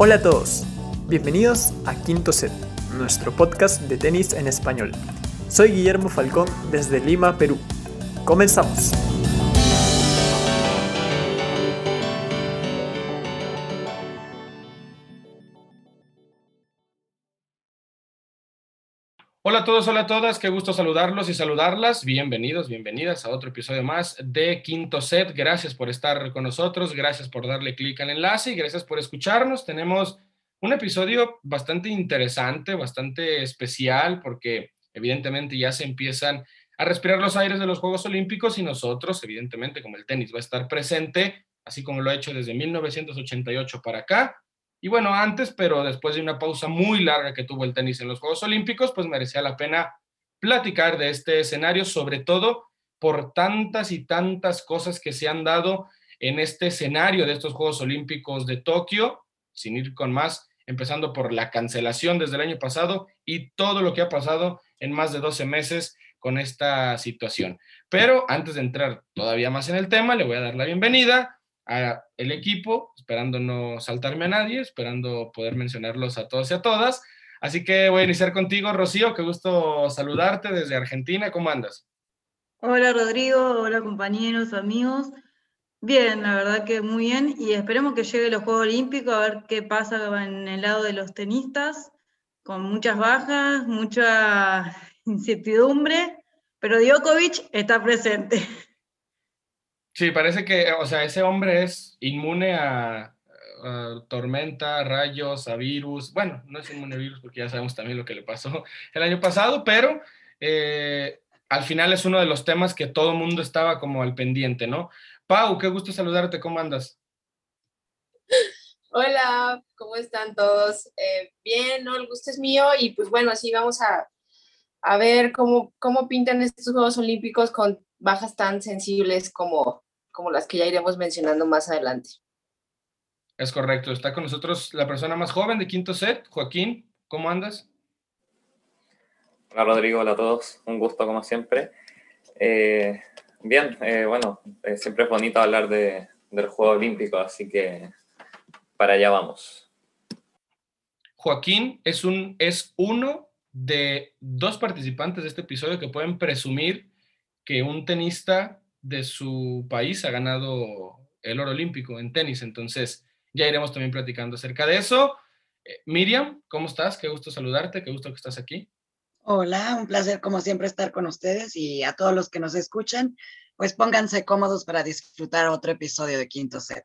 Hola a todos, bienvenidos a Quinto Set, nuestro podcast de tenis en español. Soy Guillermo Falcón desde Lima, Perú. Comenzamos. Hola a todos, hola a todas, qué gusto saludarlos y saludarlas. Bienvenidos, bienvenidas a otro episodio más de Quinto Set. Gracias por estar con nosotros, gracias por darle clic al enlace y gracias por escucharnos. Tenemos un episodio bastante interesante, bastante especial, porque evidentemente ya se empiezan a respirar los aires de los Juegos Olímpicos y nosotros, evidentemente, como el tenis va a estar presente, así como lo ha hecho desde 1988 para acá, y bueno, antes, pero después de una pausa muy larga que tuvo el tenis en los Juegos Olímpicos, pues merecía la pena platicar de este escenario, sobre todo por tantas y tantas cosas que se han dado en este escenario de estos Juegos Olímpicos de Tokio, sin ir con más, empezando por la cancelación desde el año pasado y todo lo que ha pasado en más de 12 meses con esta situación. Pero antes de entrar todavía más en el tema, le voy a dar la bienvenida el equipo, esperando no saltarme a nadie, esperando poder mencionarlos a todos y a todas. Así que voy a iniciar contigo, Rocío, qué gusto saludarte desde Argentina, ¿cómo andas? Hola Rodrigo, hola compañeros, amigos. Bien, la verdad que muy bien y esperemos que llegue los Juegos Olímpicos a ver qué pasa en el lado de los tenistas, con muchas bajas, mucha incertidumbre, pero Djokovic está presente. Sí, parece que, o sea, ese hombre es inmune a, tormenta, rayos, a virus. Bueno, no es inmune a virus porque ya sabemos también lo que le pasó el año pasado, pero eh, al final es uno de los temas que todo mundo estaba como al pendiente, ¿no? Pau, qué gusto saludarte, ¿cómo andas? Hola, ¿cómo están todos? Eh, bien, ¿no? El gusto es mío y pues bueno, así vamos a, a ver cómo, cómo pintan estos Juegos Olímpicos con bajas tan sensibles como como las que ya iremos mencionando más adelante. Es correcto. Está con nosotros la persona más joven de quinto set, Joaquín. ¿Cómo andas? Hola Rodrigo, hola a todos. Un gusto como siempre. Eh, bien, eh, bueno, eh, siempre es bonito hablar de, del Juego Olímpico, así que para allá vamos. Joaquín es, un, es uno de dos participantes de este episodio que pueden presumir que un tenista de su país ha ganado el oro olímpico en tenis. Entonces, ya iremos también platicando acerca de eso. Eh, Miriam, ¿cómo estás? Qué gusto saludarte, qué gusto que estás aquí. Hola, un placer como siempre estar con ustedes y a todos los que nos escuchan, pues pónganse cómodos para disfrutar otro episodio de Quinto Set.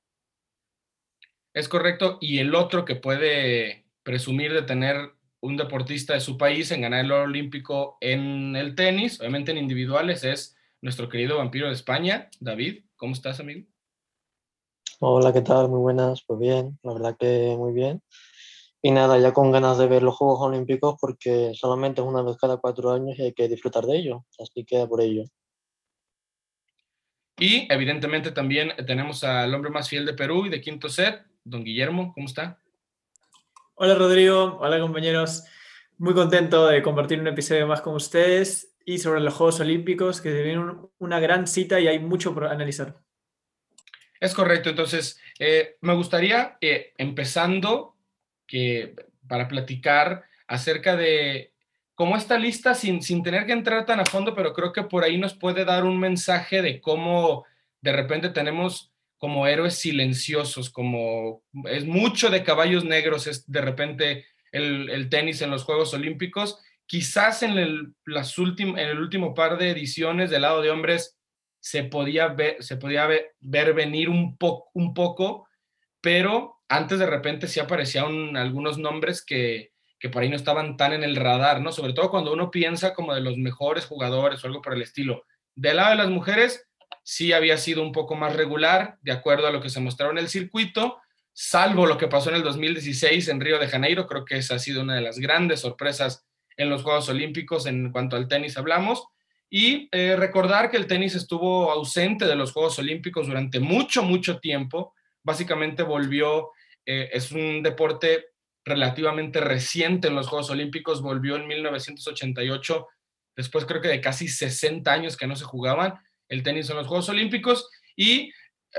Es correcto, y el otro que puede presumir de tener un deportista de su país en ganar el oro olímpico en el tenis, obviamente en individuales, es nuestro querido vampiro de España, David. ¿Cómo estás, amigo? Hola, ¿qué tal? Muy buenas. Pues bien, la verdad que muy bien. Y nada, ya con ganas de ver los Juegos Olímpicos porque solamente es una vez cada cuatro años y hay que disfrutar de ello. Así que por ello. Y evidentemente también tenemos al hombre más fiel de Perú y de quinto set, don Guillermo. ¿Cómo está? Hola, Rodrigo. Hola, compañeros. Muy contento de compartir un episodio más con ustedes y sobre los Juegos Olímpicos, que se viene una gran cita y hay mucho por analizar. Es correcto, entonces eh, me gustaría, eh, empezando, que, para platicar acerca de cómo esta lista, sin, sin tener que entrar tan a fondo, pero creo que por ahí nos puede dar un mensaje de cómo de repente tenemos como héroes silenciosos, como es mucho de caballos negros, es de repente el, el tenis en los Juegos Olímpicos Quizás en el, las en el último par de ediciones del lado de hombres se podía ver, se podía ver, venir un, un poco, pero antes de repente sí aparecían algunos nombres que, que por ahí no estaban tan en el radar, ¿no? Sobre todo cuando uno piensa como de los mejores jugadores o algo por el estilo. Del lado de las mujeres, sí había sido un poco más regular, de acuerdo a lo que se mostró en el circuito, salvo lo que pasó en el 2016 en Río de Janeiro, creo que esa ha sido una de las grandes sorpresas en los Juegos Olímpicos en cuanto al tenis hablamos. Y eh, recordar que el tenis estuvo ausente de los Juegos Olímpicos durante mucho, mucho tiempo. Básicamente volvió, eh, es un deporte relativamente reciente en los Juegos Olímpicos, volvió en 1988, después creo que de casi 60 años que no se jugaban el tenis en los Juegos Olímpicos. Y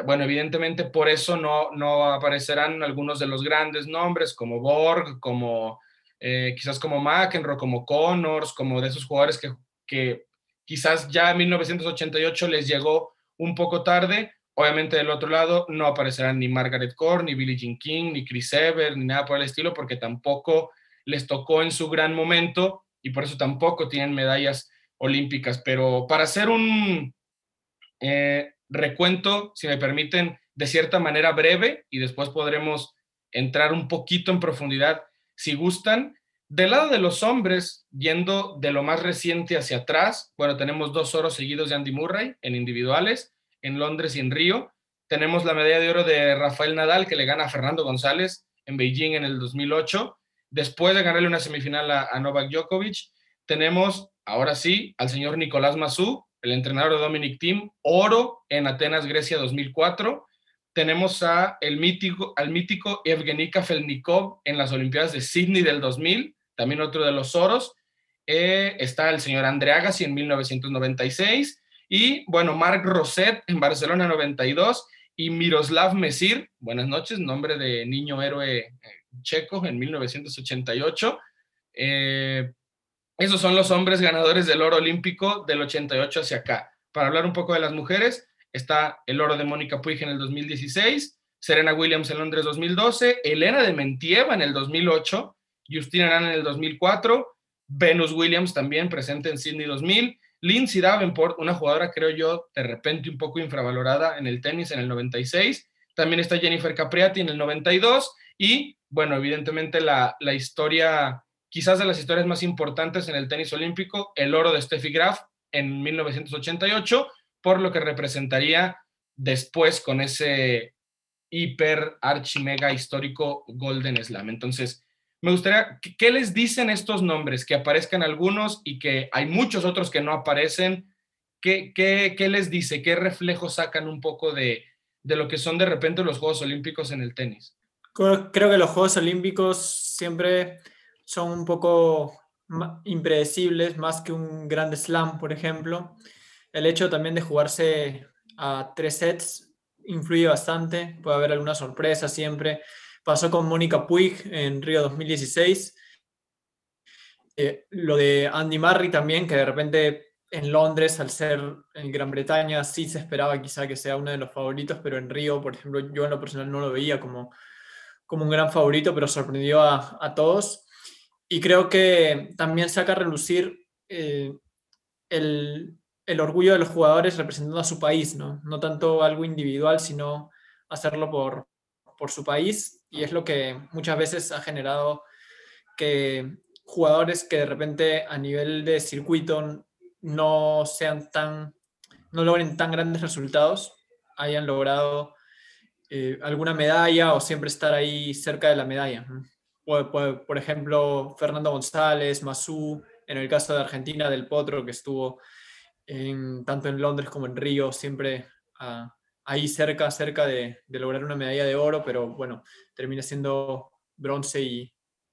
bueno, evidentemente por eso no, no aparecerán algunos de los grandes nombres como Borg, como eh, quizás como McEnroe, como Connors, como de esos jugadores que, quizás ya en 1988 les llegó un poco tarde. Obviamente del otro lado no aparecerán ni Margaret Court, ni Billie Jean King, ni Chris Ever, ni nada por el estilo, porque tampoco les tocó en su gran momento y por eso tampoco tienen medallas olímpicas. Pero para hacer un eh, recuento, si me permiten, de cierta manera breve y después podremos entrar un poquito en profundidad si gustan. Del lado de los hombres, yendo de lo más reciente hacia atrás, bueno, tenemos dos oros seguidos de Andy Murray en individuales, en Londres y en Río. Tenemos la medalla de oro de Rafael Nadal, que le gana a Fernando González en Beijing en el 2008. Después de ganarle una semifinal a, Novak Djokovic, tenemos, ahora sí, al señor Nicolás Massú, el entrenador de Dominic Thiem, oro en Atenas, Grecia 2004. Tenemos a el mítico, al mítico Evgeny Kafelnikov en las Olimpiadas de Sydney del 2000, también otro de los oros. Eh, está el señor André Agassi en 1996 y, bueno, Marc Rosset en Barcelona 92 y Miroslav Mesir, buenas noches, nombre de niño héroe eh, checo en 1988. Eh, esos son los hombres ganadores del oro olímpico del 88 hacia acá. Para hablar un poco de las mujeres, está el oro de Mónica Puig en el 2016, Serena Williams en Londres 2012, Elena de Mentieva en el 2008, Justina Nan en el 2004, Venus Williams también presente en Sydney 2000, Lindsay Davenport, una jugadora creo yo de repente un poco infravalorada en el tenis en el 96, también está Jennifer Capriati en el 92 y bueno, evidentemente la, la historia quizás de las historias más importantes en el tenis olímpico, el oro de Steffi Graf en 1988, por lo que representaría después con ese hiper archi mega histórico Golden Slam. Entonces, me gustaría, ¿qué les dicen estos nombres? Que aparezcan algunos y que hay muchos otros que no aparecen. ¿Qué, qué, qué les dice? ¿Qué reflejo sacan un poco de, de lo que son de repente los Juegos Olímpicos en el tenis? Creo que los Juegos Olímpicos siempre son un poco impredecibles, más que un Grand Slam, por ejemplo. El hecho también de jugarse a tres sets influye bastante, puede haber alguna sorpresa siempre. Pasó con Mónica Puig en Río 2016. Eh, lo de Andy Murray también, que de repente en Londres, al ser en Gran Bretaña, sí se esperaba quizá que sea uno de los favoritos, pero en Río, por ejemplo, yo en lo personal no lo veía como, como un gran favorito, pero sorprendió a, a todos. Y creo que también saca a relucir eh, el, el, orgullo de los jugadores representando a su país, ¿no? No tanto algo individual, sino hacerlo por, por su país. Y es lo que muchas veces ha generado que jugadores que de repente a nivel de circuito no sean tan, no logren tan grandes resultados, hayan logrado eh, alguna medalla o siempre estar ahí cerca de la medalla por, ejemplo, Fernando González, Masú, en el caso de Argentina, del Potro, que estuvo tanto en Londres como en Río, siempre ah, ahí cerca, cerca de, lograr una medalla de oro, pero bueno, termina siendo bronce y,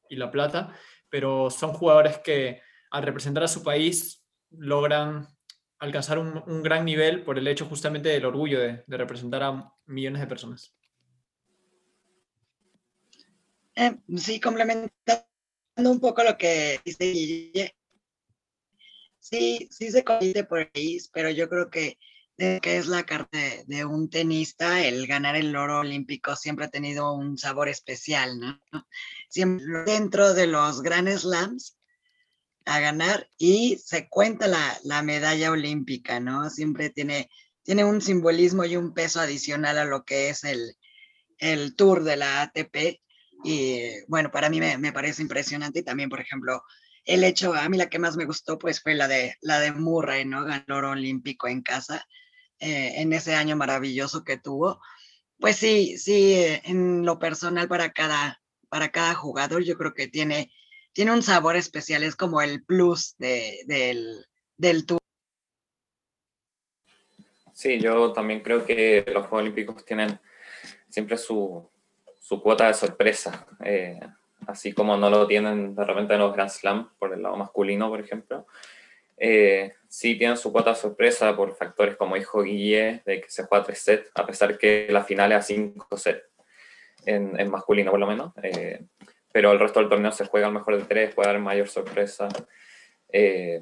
la plata. Pero son jugadores que al representar a su país logran alcanzar un, gran nivel por el hecho justamente del orgullo de representar a millones de personas. Eh, sí, complementando un poco lo que dice. Sí, sí se compite por ahí, pero yo creo que, que es la carta de, un tenista, el ganar el oro olímpico siempre ha tenido un sabor especial, ¿no? Siempre dentro de los grandes slams a ganar y se cuenta la, la, medalla olímpica, ¿no? Siempre tiene, tiene un simbolismo y un peso adicional a lo que es el, el tour de la ATP y bueno, para mí me, parece impresionante y también, por ejemplo, el hecho, a mí la que más me gustó pues fue la de, la de Murray, ¿no? Ganó oro olímpico en casa eh, en ese año maravilloso que tuvo. Pues sí, sí, eh, en lo personal para cada, para cada jugador yo creo que tiene, tiene un sabor especial, es como el plus de, del, del tour. Sí, yo también creo que los Juegos Olímpicos tienen siempre su, su cuota de sorpresa, eh, así como no lo tienen de repente en los Grand Slam, por el lado masculino, por ejemplo. Eh, sí tienen su cuota sorpresa por factores como dijo Guille, de que se juega tres sets, a pesar que la final es a cinco sets, en, masculino por lo menos. Eh, pero el resto del torneo se juega al mejor de tres, puede dar mayor sorpresa. Eh,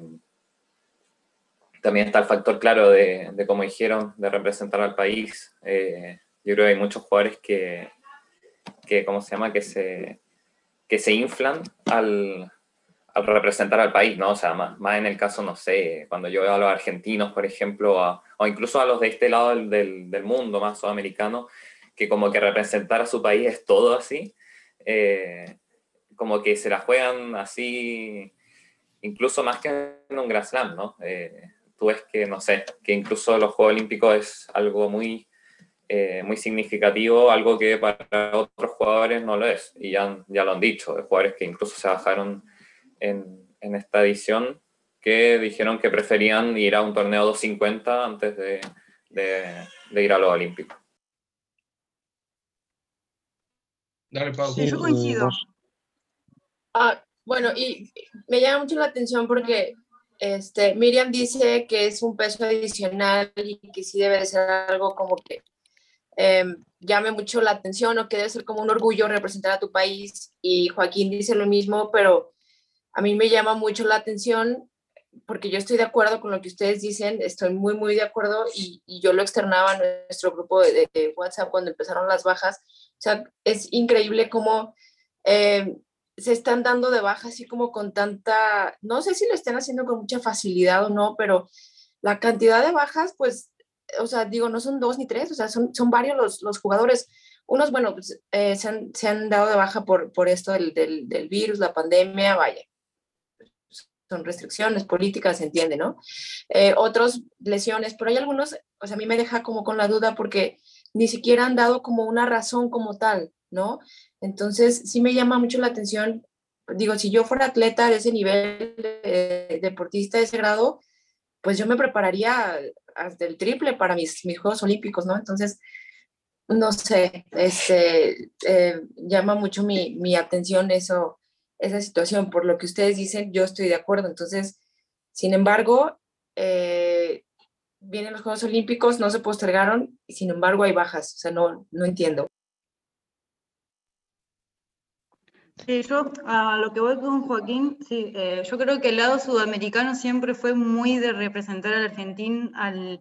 también está el factor claro de, de, como dijeron, de representar al país. yo creo que hay muchos jugadores que, que ¿cómo se llama? Que se, que se inflan al, al representar al país, ¿no? O sea, más, más, en el caso, no sé, cuando yo veo a los argentinos, por ejemplo, o incluso a los de este lado del, del, mundo, más sudamericano, que como que representar a su país es todo así, eh, como que se la juegan así, incluso más que en un Grand Slam, ¿no? Eh, tú ves que, no sé, que incluso los Juegos Olímpicos es algo muy, eh, muy significativo, algo que para otros jugadores no lo es, y ya, ya lo han dicho, jugadores que incluso se bajaron en, en, esta edición que dijeron que preferían ir a un torneo 250 antes de, de, de ir a los Olímpicos. Dale, Pau. Sí, yo coincido. Ah, bueno, y me llama mucho la atención porque este, Miriam dice que es un peso adicional y que sí debe ser algo como que eh, llame mucho la atención o que debe ser como un orgullo representar a tu país. Y Joaquín dice lo mismo, pero a mí me llama mucho la atención porque yo estoy de acuerdo con lo que ustedes dicen, estoy muy, muy de acuerdo y, yo lo externaba en nuestro grupo de, WhatsApp cuando empezaron las bajas. O sea, es increíble cómo eh, se están dando de baja así como con tanta, no sé si lo están haciendo con mucha facilidad o no, pero la cantidad de bajas, pues, o sea, digo, no son dos ni tres, o sea, son, son varios los, los jugadores. Unos, bueno, pues, eh, se, han, se, han, dado de baja por, por esto del, del, del virus, la pandemia, vaya son restricciones políticas, se entiende, ¿no? Eh, otros lesiones, pero hay algunos, o sea, a mí me deja como con la duda porque ni siquiera han dado como una razón como tal, ¿no? Entonces, sí me llama mucho la atención, digo, si yo fuera atleta de ese nivel, de, deportista de ese grado, pues yo me prepararía hasta el triple para mis, mis Juegos Olímpicos, ¿no? Entonces, no sé, este, eh, llama mucho mi, mi atención eso, esa situación. Por lo que ustedes dicen, yo estoy de acuerdo. Entonces, sin embargo, eh, vienen los Juegos Olímpicos, no se postergaron y sin embargo hay bajas. O sea, no, no entiendo. Sí, yo a lo que voy con Joaquín, sí, eh, yo creo que el lado sudamericano siempre fue muy de representar al argentino, al,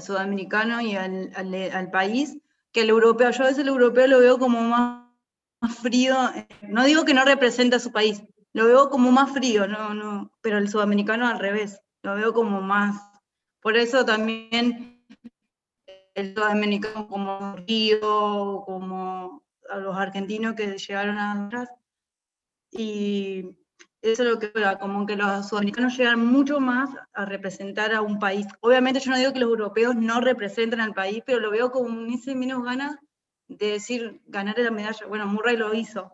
sudamericano y al, al, país, que el europeo. Yo a veces el europeo lo veo como más frío, eh, no digo que no representa a su país, lo veo como más frío, no, no, pero el sudamericano al revés, lo veo como más. Por eso también el sudamericano como frío, como a los argentinos que llegaron atrás. Y eso es lo que como que los sudamericanos llegan mucho más a representar a un país. Obviamente yo no digo que los europeos no representan al país, pero lo veo como ese menos ganas de decir ganar la medalla. Bueno, Murray lo hizo,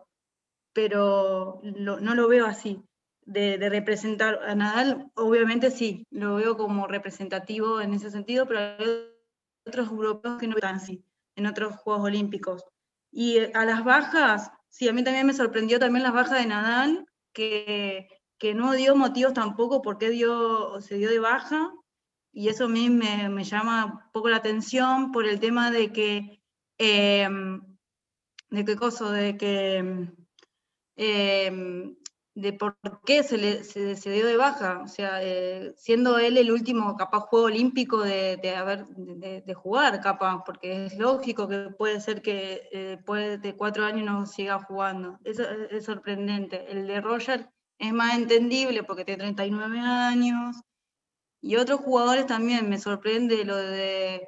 pero no lo veo así. De, representar a Nadal, obviamente sí, lo veo como representativo en ese sentido, pero hay otros europeos que no están así, en otros Juegos Olímpicos. Y a las bajas, sí, a mí también me sorprendió también las bajas de Nadal, que, que no dio motivos tampoco por qué dio, se dio de baja, y eso a mí me, me llama un poco la atención por el tema de que Em, de qué cosa, de que, em, de por qué se, le, se, dio de baja, o sea, eh, siendo él el último capaz juego olímpico de, de haber, de, jugar, capaz, porque es lógico que puede ser que eh, después de cuatro años no siga jugando. Eso es, es sorprendente. El de Roger es más entendible porque tiene 39 años. Y otros jugadores también me sorprende lo de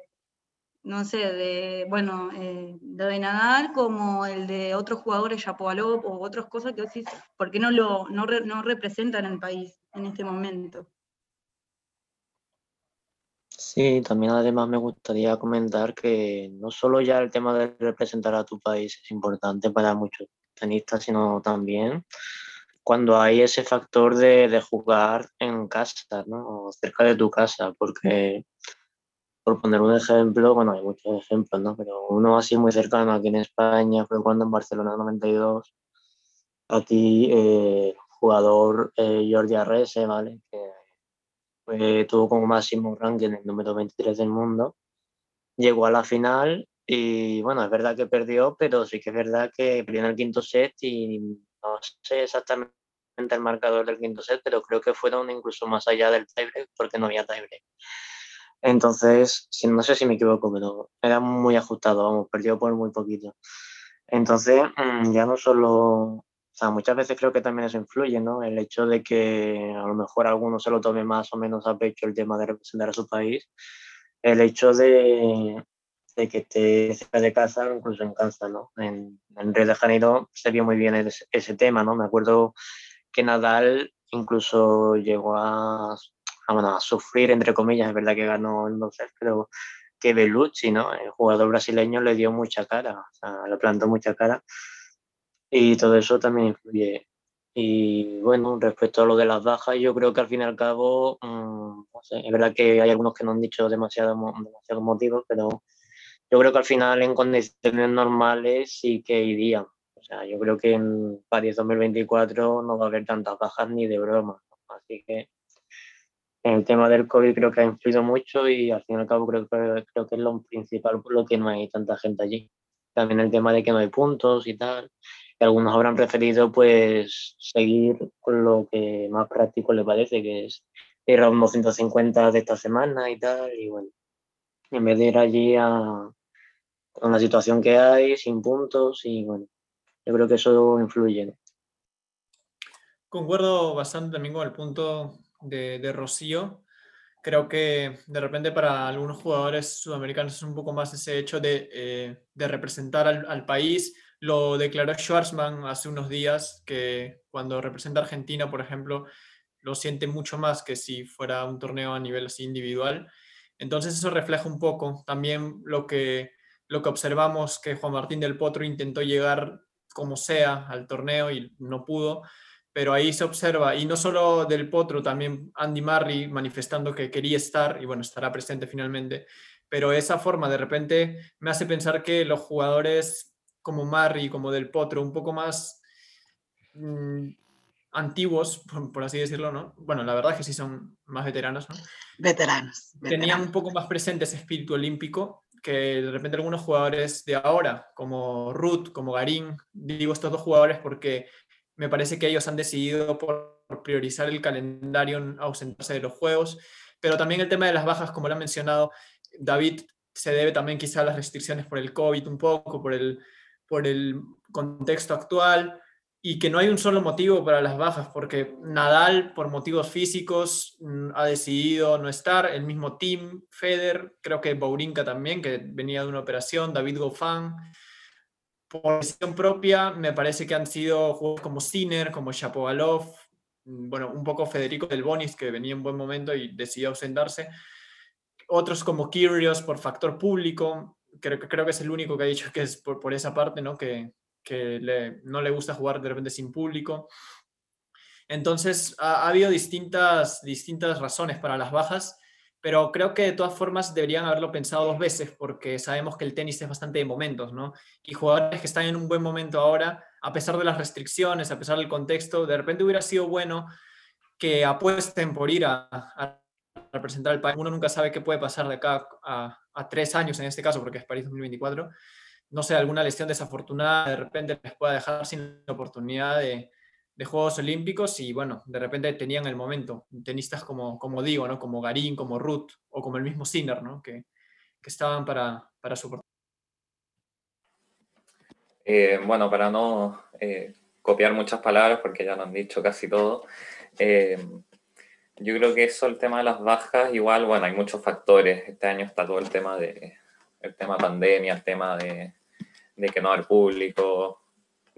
no sé, de, bueno, eh, de Nadal como el de otros jugadores, Yapovalov o otras cosas que decís, ¿por qué no, lo, no, no representan al país en este momento? Sí, también además me gustaría comentar que no solo ya el tema de representar a tu país es importante para muchos tenistas, sino también cuando hay ese factor de, de jugar en casa, ¿no? cerca de tu casa, porque por poner un ejemplo, bueno, hay muchos ejemplos, ¿no? Pero uno así muy cercano aquí en España fue cuando en Barcelona 92, aquí eh, jugador eh, Jordi Arrese, ¿vale? Que tuvo como máximo ranking el número 23 del mundo. Llegó a la final y bueno, es verdad que perdió, pero sí que es verdad que perdió en el quinto set y no sé exactamente el marcador del quinto set, pero creo que fueron incluso más allá del tiebreak porque no había tiebreak. Entonces, no sé si me equivoco, pero era muy ajustado, vamos, perdió por muy poquito. Entonces, mm, ya no solo, o sea, muchas veces creo que también eso influye, ¿no? El hecho de que a lo mejor alguno se lo tome más o menos a pecho el tema de representar a su país, el hecho de, de que esté cerca de casa, incluso en casa, ¿no? En, en Río de Janeiro se vio muy bien ese, ese, tema, ¿no? Me acuerdo que Nadal incluso llegó a, bueno, a sufrir, entre comillas, es verdad que ganó el no pero que Bellucci, ¿no? El jugador brasileño le dio mucha cara, o sea, le plantó mucha cara y todo eso también influye. Y bueno, respecto a lo de las bajas, yo creo que al fin y al cabo, mmm, no sé, es verdad que hay algunos que no han dicho demasiados demasiado motivos, pero yo creo que al final en condiciones normales sí que irían. O sea, yo creo que en París 2024 no va a haber tantas bajas ni de broma. Así que el tema del COVID creo que ha influido mucho y al fin y al cabo creo, creo que es lo principal por lo que no hay tanta gente allí. También el tema de que no hay puntos y tal. Y algunos habrán preferido pues seguir con lo que más práctico les parece, que es ir a unos 150 de esta semana y tal. Y bueno, en vez de ir allí a, con la situación que hay, sin puntos, y bueno, yo creo que eso influye. Concuerdo bastante también con el punto de, de, Rocío. Creo que de repente para algunos jugadores sudamericanos es un poco más ese hecho de, eh, de representar al, al, país. Lo declaró Schwarzman hace unos días, que cuando representa a Argentina, por ejemplo, lo siente mucho más que si fuera un torneo a nivel así individual. Entonces eso refleja un poco también lo que lo que observamos que Juan Martín del Potro intentó llegar como sea al torneo y no pudo, pero ahí se observa, y no solo del Potro, también Andy Murray manifestando que quería estar y bueno, estará presente finalmente, pero esa forma de repente me hace pensar que los jugadores como Murray, como del Potro, un poco más mmm, antiguos, por, por, así decirlo, ¿no? Bueno, la verdad es que sí son más veteranos, ¿no? Veteranos. veteranos. Tenían un poco más presente ese espíritu olímpico que de repente algunos jugadores de ahora, como Ruth, como Garín, digo estos dos jugadores porque me parece que ellos han decidido por priorizar el calendario, ausentarse de los juegos, pero también el tema de las bajas, como lo ha mencionado David, se debe también quizá a las restricciones por el COVID un poco, por el, por el contexto actual y que no hay un solo motivo para las bajas, porque Nadal, por motivos físicos, ha decidido no estar, el mismo team, Feder, creo que Bourinka también, que venía de una operación, David Goffin. Por decisión propia, me parece que han sido juegos como Sinner, como Shapovalov, mm, bueno, un poco Federico Del Bonis, que venía en buen momento y decidió ausentarse. Otros como Kyrgios por factor público, creo, creo que es el único que ha dicho que es por, por esa parte, ¿no? Que, que no le gusta jugar de repente sin público. Entonces, ha, ha, habido distintas, distintas razones para las bajas, pero creo que de todas formas deberían haberlo pensado dos veces, porque sabemos que el tenis es bastante de momentos, ¿no? Y jugadores que están en un buen momento ahora, a pesar de las restricciones, a pesar del contexto, de repente hubiera sido bueno que apuesten por ir a, representar al país. Uno nunca sabe qué puede pasar de acá a, a tres años en este caso, porque es París 2024 no sé, alguna lesión desafortunada de repente les pueda dejar sin oportunidad de, de, Juegos Olímpicos y bueno, de repente tenían el momento. Tenistas como, como digo, ¿no? Como Garín, como Ruth o como el mismo Sinner, ¿no? Que, que estaban para, para su eh, bueno, para no eh, copiar muchas palabras, porque ya lo han dicho casi todo, eh, yo creo que eso, el tema de las bajas, igual, bueno, hay muchos factores. Este año está todo el tema de el tema pandemia, el tema de, de que no hay público,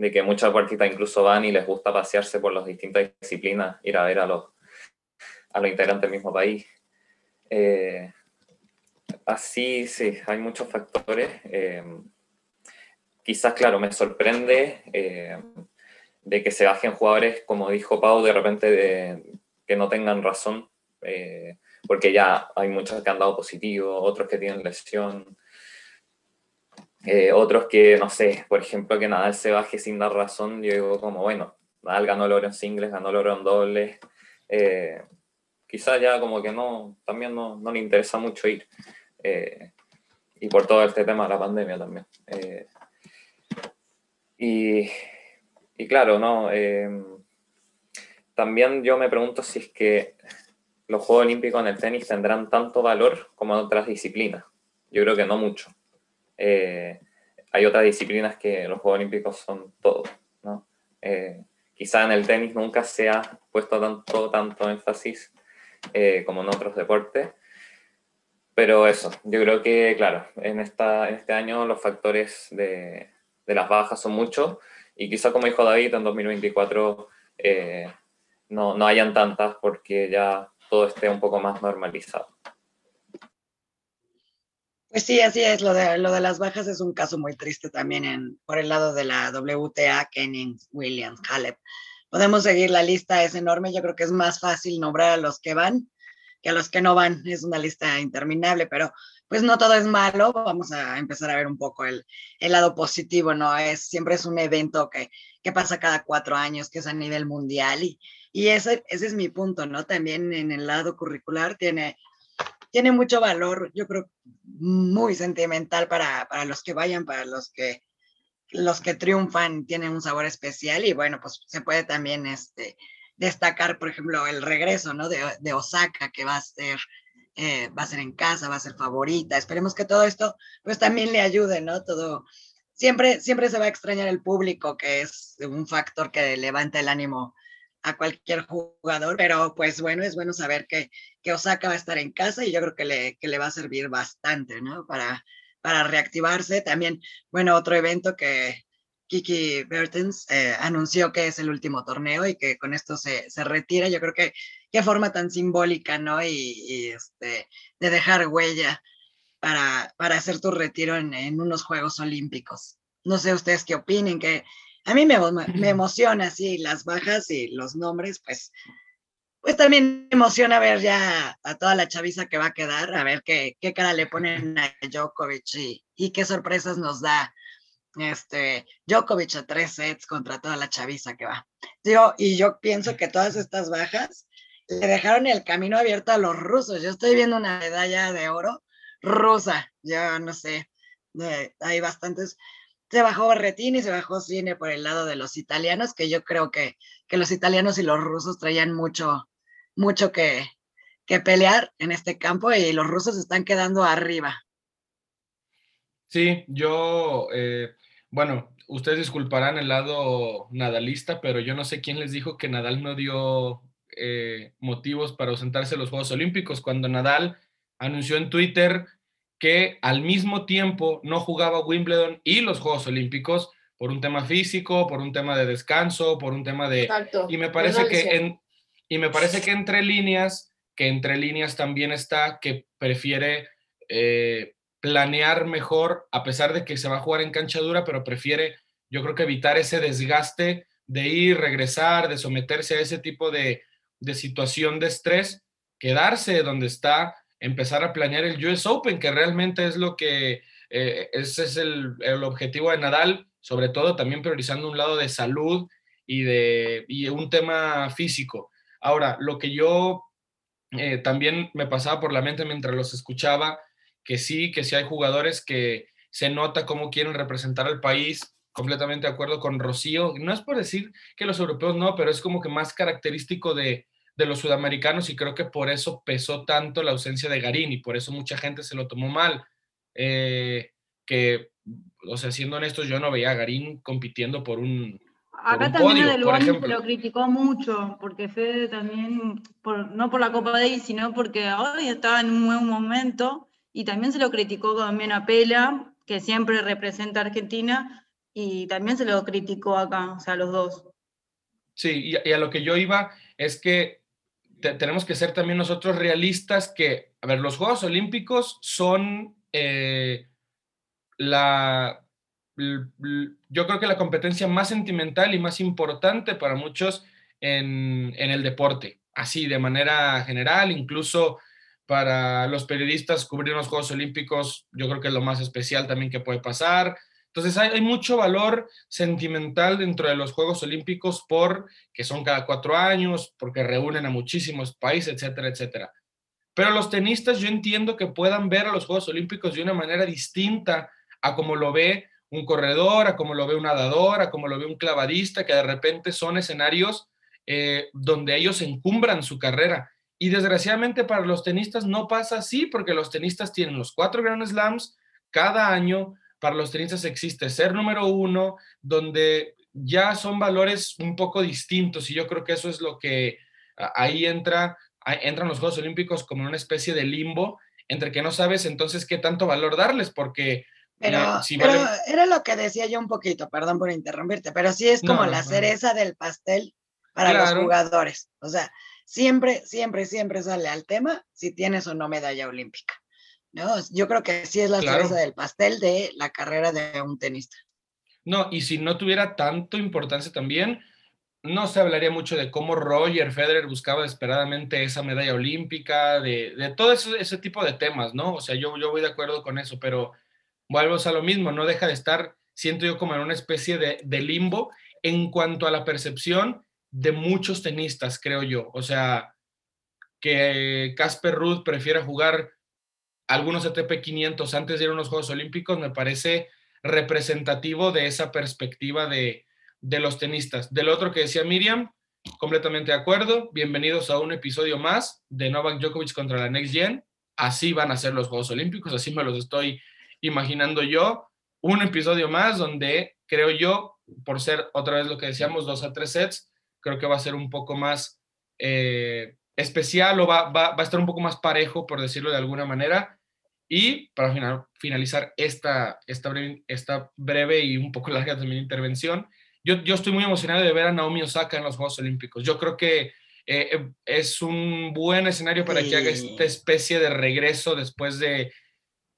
de que muchos deportistas incluso van y les gusta pasearse por las distintas disciplinas, ir a ver a los, a los integrantes del mismo país. Eh, así, sí, hay muchos factores. Eh, quizás, claro, me sorprende eh, de que se bajen jugadores, como dijo Pau, de repente de, que no tengan razón, eh, porque ya hay muchos que han dado positivo, otros que tienen lesión. Eh, otros que, no sé, por ejemplo, que Nadal se baje sin dar razón, yo digo como, bueno, Nadal ganó el oro en singles, ganó el oro en dobles, eh, quizás ya como que no, también no, no le interesa mucho ir. Eh, y por todo este tema de la pandemia también. Y, y, claro, ¿no? Em, también yo me pregunto si es que los Juegos Olímpicos en el tenis tendrán tanto valor como en otras disciplinas. Yo creo que no mucho. Eh, hay otras disciplinas que los Juegos Olímpicos son todo, ¿no? quizá en el tenis nunca se ha puesto tanto, tanto énfasis eh, como en otros deportes. Pero eso, yo creo que, claro, en, esta, en este año los factores de, de las bajas son muchos y quizá como dijo David, en 2024 eh, no, no hayan tantas porque ya todo esté un poco más normalizado. Pues sí, así es. Lo de, lo de las bajas es un caso muy triste también en, por el lado de la WTA, Kenning, Williams, Halep podemos seguir la lista, es enorme. Yo creo que es más fácil nombrar a los que van que a los que no van. Es una lista interminable, pero pues no todo es malo. Vamos a empezar a ver un poco el, el lado positivo, ¿no? Es, siempre es un evento que, que, pasa cada cuatro años, que es a nivel mundial y, y ese, ese es mi punto, ¿no? También en el lado curricular tiene, tiene mucho valor, yo creo, muy sentimental para, para los que vayan, para los que los que triunfan tienen un sabor especial y bueno, pues se puede también este, destacar, por ejemplo, el regreso, ¿no? De, de Osaka, que va a ser, eh, va a ser en casa, va a ser favorita. Esperemos que todo esto, pues también le ayude, ¿no? Todo, siempre, siempre se va a extrañar el público, que es un factor que levanta el ánimo a cualquier jugador, pero pues bueno, es bueno saber que, que Osaka va a estar en casa y yo creo que le, que le va a servir bastante, ¿no? Para, para reactivarse. También, bueno, otro evento que Kiki Bertens eh, anunció que es el último torneo y que con esto se, se retira. Yo creo que qué forma tan simbólica, ¿no? Y, este, de dejar huella para, para hacer tu retiro en, en, unos Juegos Olímpicos. No sé ustedes qué opinen, que a mí me, me emociona así las bajas y los nombres, pues pues también emociona ver ya a toda la chaviza que va a quedar, a ver qué, qué cara le ponen a Djokovic y, y, qué sorpresas nos da este Djokovic a tres sets contra toda la chaviza que va. Digo, y yo pienso que todas estas bajas le dejaron el camino abierto a los rusos. Yo estoy viendo una medalla de oro rusa, yo no sé, eh, hay bastantes. Se bajó Berretini, se bajó Cine por el lado de los italianos, que yo creo que, que los italianos y los rusos traían mucho, mucho que, que pelear en este campo y los rusos están quedando arriba. Sí, yo, eh, bueno, ustedes disculparán el lado nadalista, pero yo no sé quién les dijo que Nadal no dio eh, motivos para ausentarse de los Juegos Olímpicos, cuando Nadal anunció en Twitter que al mismo tiempo no jugaba Wimbledon y los Juegos Olímpicos por un tema físico, por un tema de descanso, por un tema de... Exacto. Y me parece que en, y me parece que entre líneas, que entre líneas también está que prefiere eh, planear mejor, a pesar de que se va a jugar en cancha dura, pero prefiere, yo creo que evitar ese desgaste de ir, regresar, de someterse a ese tipo de, de situación de estrés, quedarse donde está, empezar a planear el US Open, que realmente es lo que, eh, ese es el, el, objetivo de Nadal, sobre todo también priorizando un lado de salud y, de, y un tema físico. Ahora, lo que yo eh, también me pasaba por la mente mientras los escuchaba, que sí, que sí hay jugadores que se nota cómo quieren representar al país, completamente de acuerdo con Rocío. No es por decir que los europeos no, pero es como que más característico de, de los sudamericanos y creo que por eso pesó tanto la ausencia de Garín y por eso mucha gente se lo tomó mal. Eh, que, o sea, siendo honestos, yo no veía a Garín compitiendo por un, Acá también podio, Del se lo criticó mucho, porque Fede también, por, no por la Copa Davis, sino porque hoy estaba en un buen momento, y también se lo criticó también a Pela, que siempre representa a Argentina, y también se lo criticó acá, o sea, los dos. Sí, y, a lo que yo iba es que te, tenemos que ser también nosotros realistas que, a ver, los Juegos Olímpicos son eh, la, yo creo que la competencia más sentimental y más importante para muchos en, en, el deporte, así de manera general, incluso para los periodistas cubrir los Juegos Olímpicos, yo creo que es lo más especial también que puede pasar. Entonces hay, hay, mucho valor sentimental dentro de los Juegos Olímpicos por que son cada cuatro años, porque reúnen a muchísimos países, etcétera, etcétera. Pero los tenistas yo entiendo que puedan ver a los Juegos Olímpicos de una manera distinta a como lo ve un corredor, a como lo ve un nadador, a como lo ve un clavadista, que de repente son escenarios eh, donde ellos encumbran su carrera. Y desgraciadamente para los tenistas no pasa así, porque los tenistas tienen los cuatro Grand Slams cada año. Para los tenistas existe ser número uno, donde ya son valores un poco distintos. Y yo creo que eso es lo que ahí entra, entran los Juegos Olímpicos como una especie de limbo entre que no sabes entonces qué tanto valor darles, porque pero, era lo que decía yo un poquito, perdón por interrumpirte, pero sí es como la cereza del pastel para los jugadores. O sea, siempre, siempre, siempre sale al tema si tienes o no medalla olímpica. ¿No? Yo creo que sí es la cereza del pastel de la carrera de un tenista. No, y si no tuviera tanto importancia también, no se hablaría mucho de cómo Roger Federer buscaba desesperadamente esa medalla olímpica, de, de todo ese, ese, tipo de temas, ¿no? O sea, yo, yo voy de acuerdo con eso, pero vuelvo a lo mismo, no deja de estar, siento yo, como en una especie de, limbo en cuanto a la percepción de muchos tenistas, creo yo. O sea, que Casper Ruth prefiera jugar algunos ATP 500 antes de ir a unos Juegos Olímpicos, me parece representativo de esa perspectiva de, de los tenistas. Del otro que decía Miriam, completamente de acuerdo. Bienvenidos a un episodio más de Novak Djokovic contra la Next Gen. Así van a ser los Juegos Olímpicos, así me los estoy imaginando yo un episodio más donde creo yo, por ser otra vez lo que decíamos, dos a tres sets, creo que va a ser un poco más eh, especial o va, va, a estar un poco más parejo, por decirlo de alguna manera. Y para finalizar esta, esta, breve, esta breve y un poco larga también intervención, yo, yo estoy muy emocionado de ver a Naomi Osaka en los Juegos Olímpicos. Yo creo que eh, es un buen escenario para que haga esta especie de regreso después de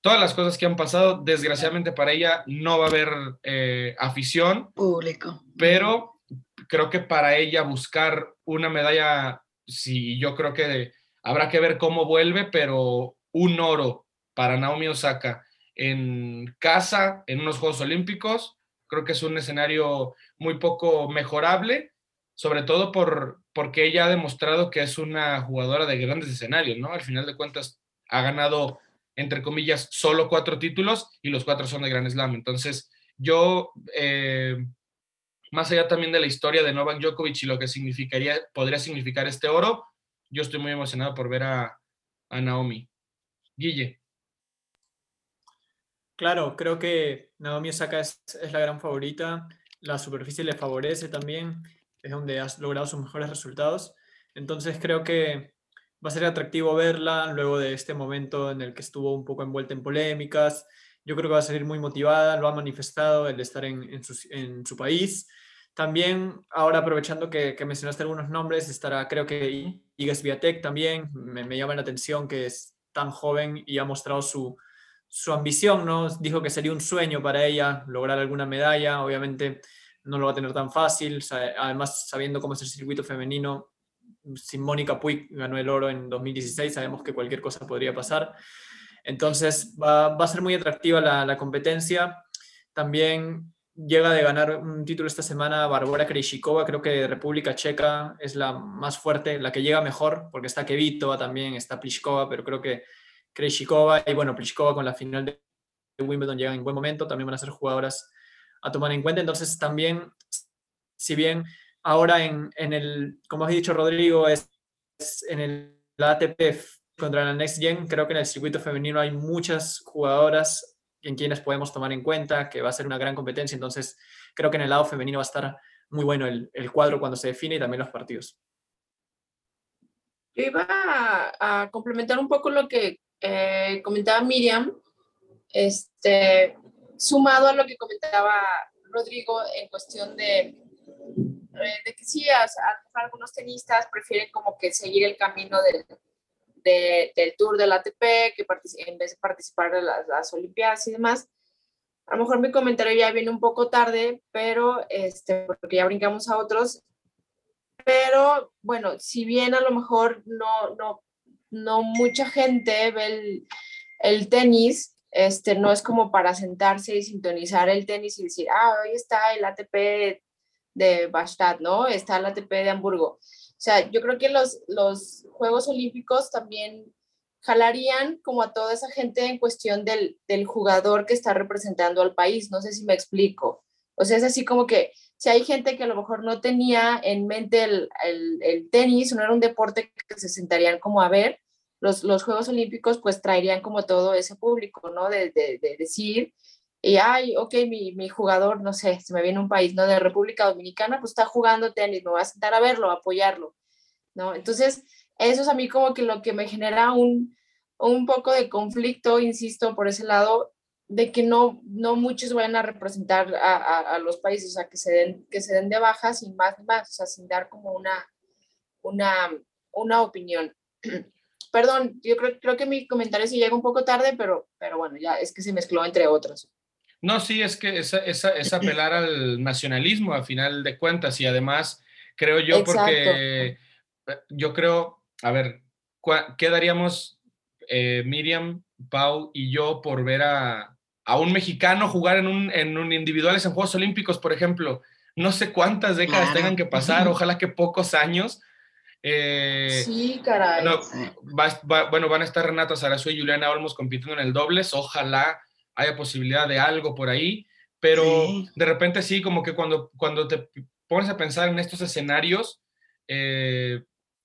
todas las cosas que han pasado, desgraciadamente para ella no va a haber eh, afición. Público. Pero creo que para ella buscar una medalla, sí, yo creo que habrá que ver cómo vuelve, pero un oro para Naomi Osaka en casa, en unos Juegos Olímpicos, creo que es un escenario muy poco mejorable, sobre todo por, porque ella ha demostrado que es una jugadora de grandes escenarios, ¿no? Al final de cuentas, ha ganado entre comillas, solo cuatro títulos y los cuatro son de Grand Slam. Entonces, yo, eh, más allá también de la historia de Novak Djokovic y lo que significaría, podría significar este oro, yo estoy muy emocionado por ver a, a Naomi. Guille. Claro, creo que Naomi Osaka es, la gran favorita. La superficie le favorece también, es donde has logrado sus mejores resultados. Entonces creo que va a ser atractivo verla luego de este momento en el que estuvo un poco envuelta en polémicas. Yo creo que va a salir muy motivada, lo ha manifestado el estar en, su, país. También, ahora aprovechando que, que, mencionaste algunos nombres, estará creo que Iga Swiatek también. Me, me, llama la atención que es tan joven y ha mostrado su, su ambición, ¿no? Dijo que sería un sueño para ella lograr alguna medalla. Obviamente no lo va a tener tan fácil. Además, sabiendo cómo es el circuito femenino, si Mónica Puig ganó el oro en 2016, sabemos que cualquier cosa podría pasar. Entonces va, a ser muy atractiva la, competencia. También llega de ganar un título esta semana Barbora Krejcikova, creo que República Checa es la más fuerte, la que llega mejor, porque está Kevitova también, está Pliskova, pero creo que Krejcikova y bueno, Pliskova con la final de Wimbledon llegan en buen momento, también van a ser jugadoras a tomar en cuenta. Entonces también, si bien ahora en, en, el, como has dicho Rodrigo, es, en el ATP contra la Next Gen, creo que en el circuito femenino hay muchas jugadoras en quienes podemos tomar en cuenta, que va a ser una gran competencia, entonces creo que en el lado femenino va a estar muy bueno el, el cuadro cuando se define y también los partidos. Yo iba a, a complementar un poco lo que eh, comentaba Miriam, este, sumado a lo que comentaba Rodrigo en cuestión de eh, de que sí, a, algunos tenistas prefieren como que seguir el camino del, del Tour del ATP que en vez de participar de las, las, Olimpiadas y demás. A lo mejor mi comentario ya viene un poco tarde, pero este, porque ya brincamos a otros. Pero bueno, si bien a lo mejor no, no, no mucha gente ve el, tenis, este, no es como para sentarse y sintonizar el tenis y decir, ah, hoy está el ATP de Bastad, ¿no? Está el ATP de Hamburgo. O sea, yo creo que los, los Juegos Olímpicos también jalarían como a toda esa gente en cuestión del, del jugador que está representando al país. No sé si me explico. O sea, es así como que si hay gente que a lo mejor no tenía en mente el, el, el tenis, no era un deporte que se sentarían como a ver, los, los, Juegos Olímpicos pues traerían como todo ese público, ¿no? De, de, de decir, y ay, ok, mi, mi, jugador, no sé, se me viene un país, ¿no? De República Dominicana, pues está jugando tenis, me voy a sentar a verlo, a apoyarlo, ¿no? Entonces, eso es a mí como que lo que me genera un, un poco de conflicto, insisto, por ese lado, de que no, no muchos vayan a representar a, a, a, los países, o sea, que se den, que se den de baja sin más más, o sea, sin dar como una, una, una opinión. Perdón, yo creo, creo que mi comentario sí llega un poco tarde, pero, pero bueno, ya es que se mezcló entre otros. No, sí, es que es, es, es apelar al nacionalismo a final de cuentas y además creo yo Exacto. porque yo creo, a ver, ¿qué daríamos eh, Miriam, Pau y yo por ver a, a un mexicano jugar en un, en un individuales en Juegos Olímpicos, por ejemplo? No sé cuántas décadas claro. tengan que pasar, ojalá que pocos años. Eh, sí, caray. Bueno, va, va, bueno, van a estar Renata Sarazú y Juliana Olmos compitiendo en el dobles, ojalá haya posibilidad de algo por ahí, pero sí. de repente sí, como que cuando, cuando te pones a pensar en estos escenarios, eh,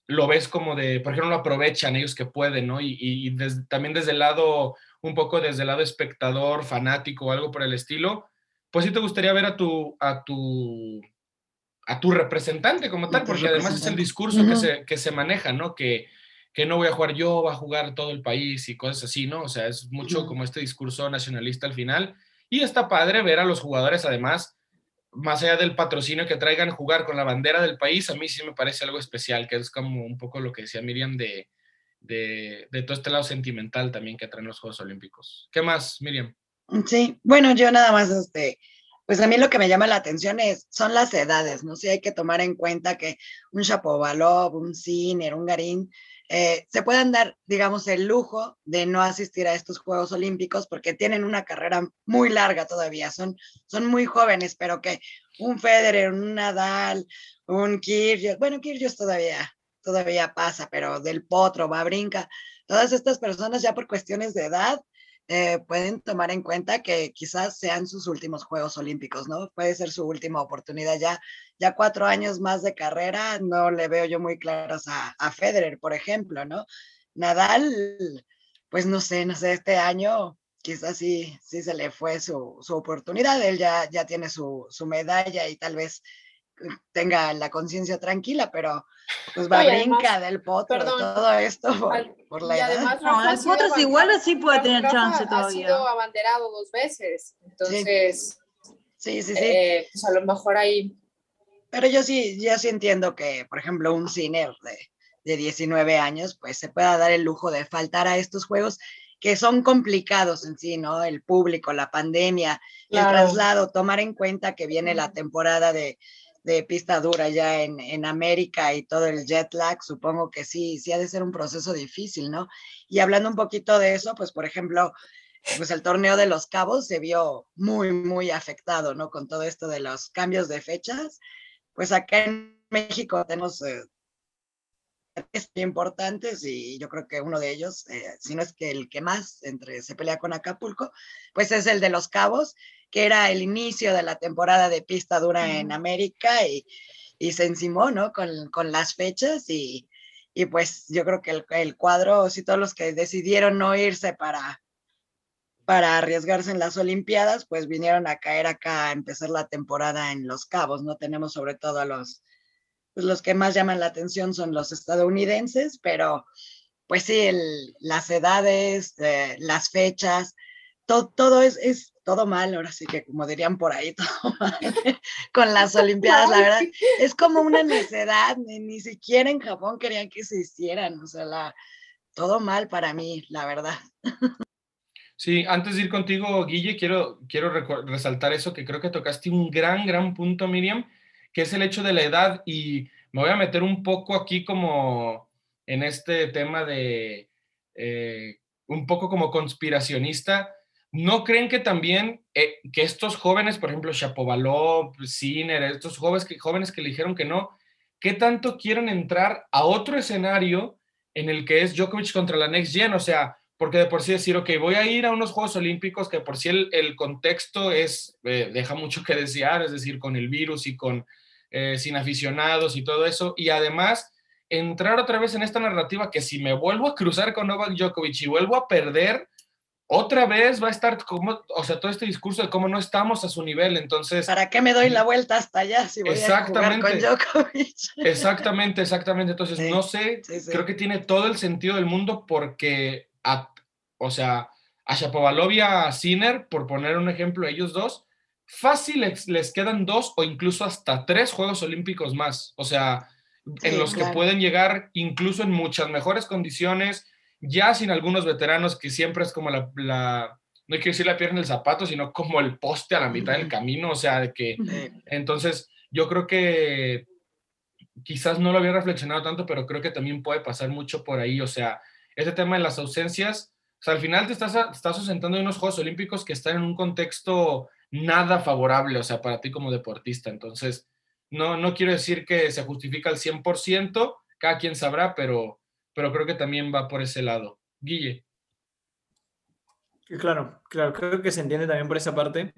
lo ves como de, por ejemplo, lo aprovechan ellos que pueden, ¿no? Y, y des, también desde el lado, un poco desde el lado espectador, fanático o algo por el estilo, pues sí te gustaría ver a tu, a tu, a tu representante como tal, porque además es el discurso uh -huh. que, se, que se maneja, ¿no? Que, que no voy a jugar yo, va a jugar todo el país y cosas así, ¿no? O sea, es mucho como este discurso nacionalista al final. Y está padre ver a los jugadores, además, más allá del patrocinio que traigan, jugar con la bandera del país, a mí sí me parece algo especial, que es como un poco lo que decía Miriam de, de, de todo este lado sentimental también que traen los Juegos Olímpicos. ¿Qué más, Miriam? Sí, bueno, yo nada más, este, pues a mí lo que me llama la atención es, son las edades, ¿no? Sí hay que tomar en cuenta que un Shapovalov, un Sinner, un Garín, eh, se pueden dar, digamos, el lujo de no asistir a estos Juegos Olímpicos porque tienen una carrera muy larga todavía, son, son muy jóvenes, pero que un Federer, un Nadal, un Kyrgios, bueno, Kyrgios todavía, todavía pasa, pero del Potro, va brinca, todas estas personas ya por cuestiones de edad eh, pueden tomar en cuenta que quizás sean sus últimos Juegos Olímpicos, ¿no? Puede ser su última oportunidad ya. Ya cuatro años más de carrera, no le veo yo muy claros a, a Federer, por ejemplo, ¿no? Nadal, pues no sé, no sé, este año quizás sí, sí se le fue su, su oportunidad, él ya, ya tiene su, su medalla y tal vez tenga la conciencia tranquila, pero pues va brinca además, del potro, perdón, todo esto por, al, por la y edad. Además, no, el potro igual así puede tener chance ha todavía. Ha sido abanderado dos veces, entonces, sí, sí, sí. Eh, pues a lo mejor ahí. Pero yo sí, yo sí entiendo que, por ejemplo, un cine de, de 19 años, pues se pueda dar el lujo de faltar a estos juegos que son complicados en sí, ¿no? El público, la pandemia, claro. el traslado, tomar en cuenta que viene la temporada de, de pista dura ya en, en, América y todo el jet lag, supongo que sí, sí ha de ser un proceso difícil, ¿no? Y hablando un poquito de eso, pues por ejemplo, pues el torneo de los cabos se vio muy, muy afectado, ¿no? Con todo esto de los cambios de fechas. Pues acá en México tenemos eh, importantes y yo creo que uno de ellos, eh, si no es que el que más entre se pelea con Acapulco, pues es el de los cabos, que era el inicio de la temporada de pista dura en América y, y se encimó, ¿no? Con, con las fechas y, y, pues yo creo que el, el cuadro, si todos los que decidieron no irse para, para arriesgarse en las Olimpiadas, pues vinieron a caer acá a empezar la temporada en Los Cabos, ¿no? Tenemos sobre todo a los, pues los que más llaman la atención son los estadounidenses, pero pues sí, el, las edades, eh, las fechas, to, todo es, es todo mal, ahora sí que como dirían por ahí, todo mal con las Olimpiadas, la verdad, es como una necedad, ni, ni, siquiera en Japón querían que se hicieran, o sea, la, todo mal para mí, la verdad. Sí, antes de ir contigo, Guille, quiero, quiero resaltar eso, que creo que tocaste un gran, gran punto, Miriam, que es el hecho de la edad, y me voy a meter un poco aquí como en este tema de, eh, un poco como conspiracionista, ¿no creen que también eh, que estos jóvenes, por ejemplo, Shapovalov, Sinner, estos jóvenes que, jóvenes que le dijeron que no, qué tanto quieren entrar a otro escenario en el que es Djokovic contra la Next Gen? O sea, porque de por sí decir, ok, voy a ir a unos Juegos Olímpicos que por sí el, contexto es, eh, deja mucho que desear, es decir, con el virus y con eh, sin aficionados y todo eso, y además entrar otra vez en esta narrativa que si me vuelvo a cruzar con Novak Djokovic y vuelvo a perder, otra vez va a estar como, o sea, todo este discurso de cómo no estamos a su nivel, entonces... ¿Para qué me doy la vuelta hasta allá si voy exactamente, a jugar con Djokovic? Exactamente, exactamente. Entonces, no sé, creo que tiene todo el sentido del mundo porque, o sea, a Shapovalov y a Sinner, por poner un ejemplo, ellos dos, fácil les, les, quedan dos o incluso hasta tres Juegos Olímpicos más, o sea, en los que pueden llegar incluso en muchas mejores condiciones, ya sin algunos veteranos que siempre es como la, la no hay que decir la pierna en el zapato, sino como el poste a la mitad del camino, o sea, de que entonces yo creo que quizás no lo había reflexionado tanto, pero creo que también puede pasar mucho por ahí, o sea, ese tema de las ausencias, o sea, al final te estás, estás sustentando en unos Juegos Olímpicos que están en un contexto nada favorable, o sea, para ti como deportista, entonces, no, no quiero decir que se justifica al 100%, cada quien sabrá, pero pero creo que también va por ese lado. Guille. Claro, claro, creo que se entiende también por esa parte.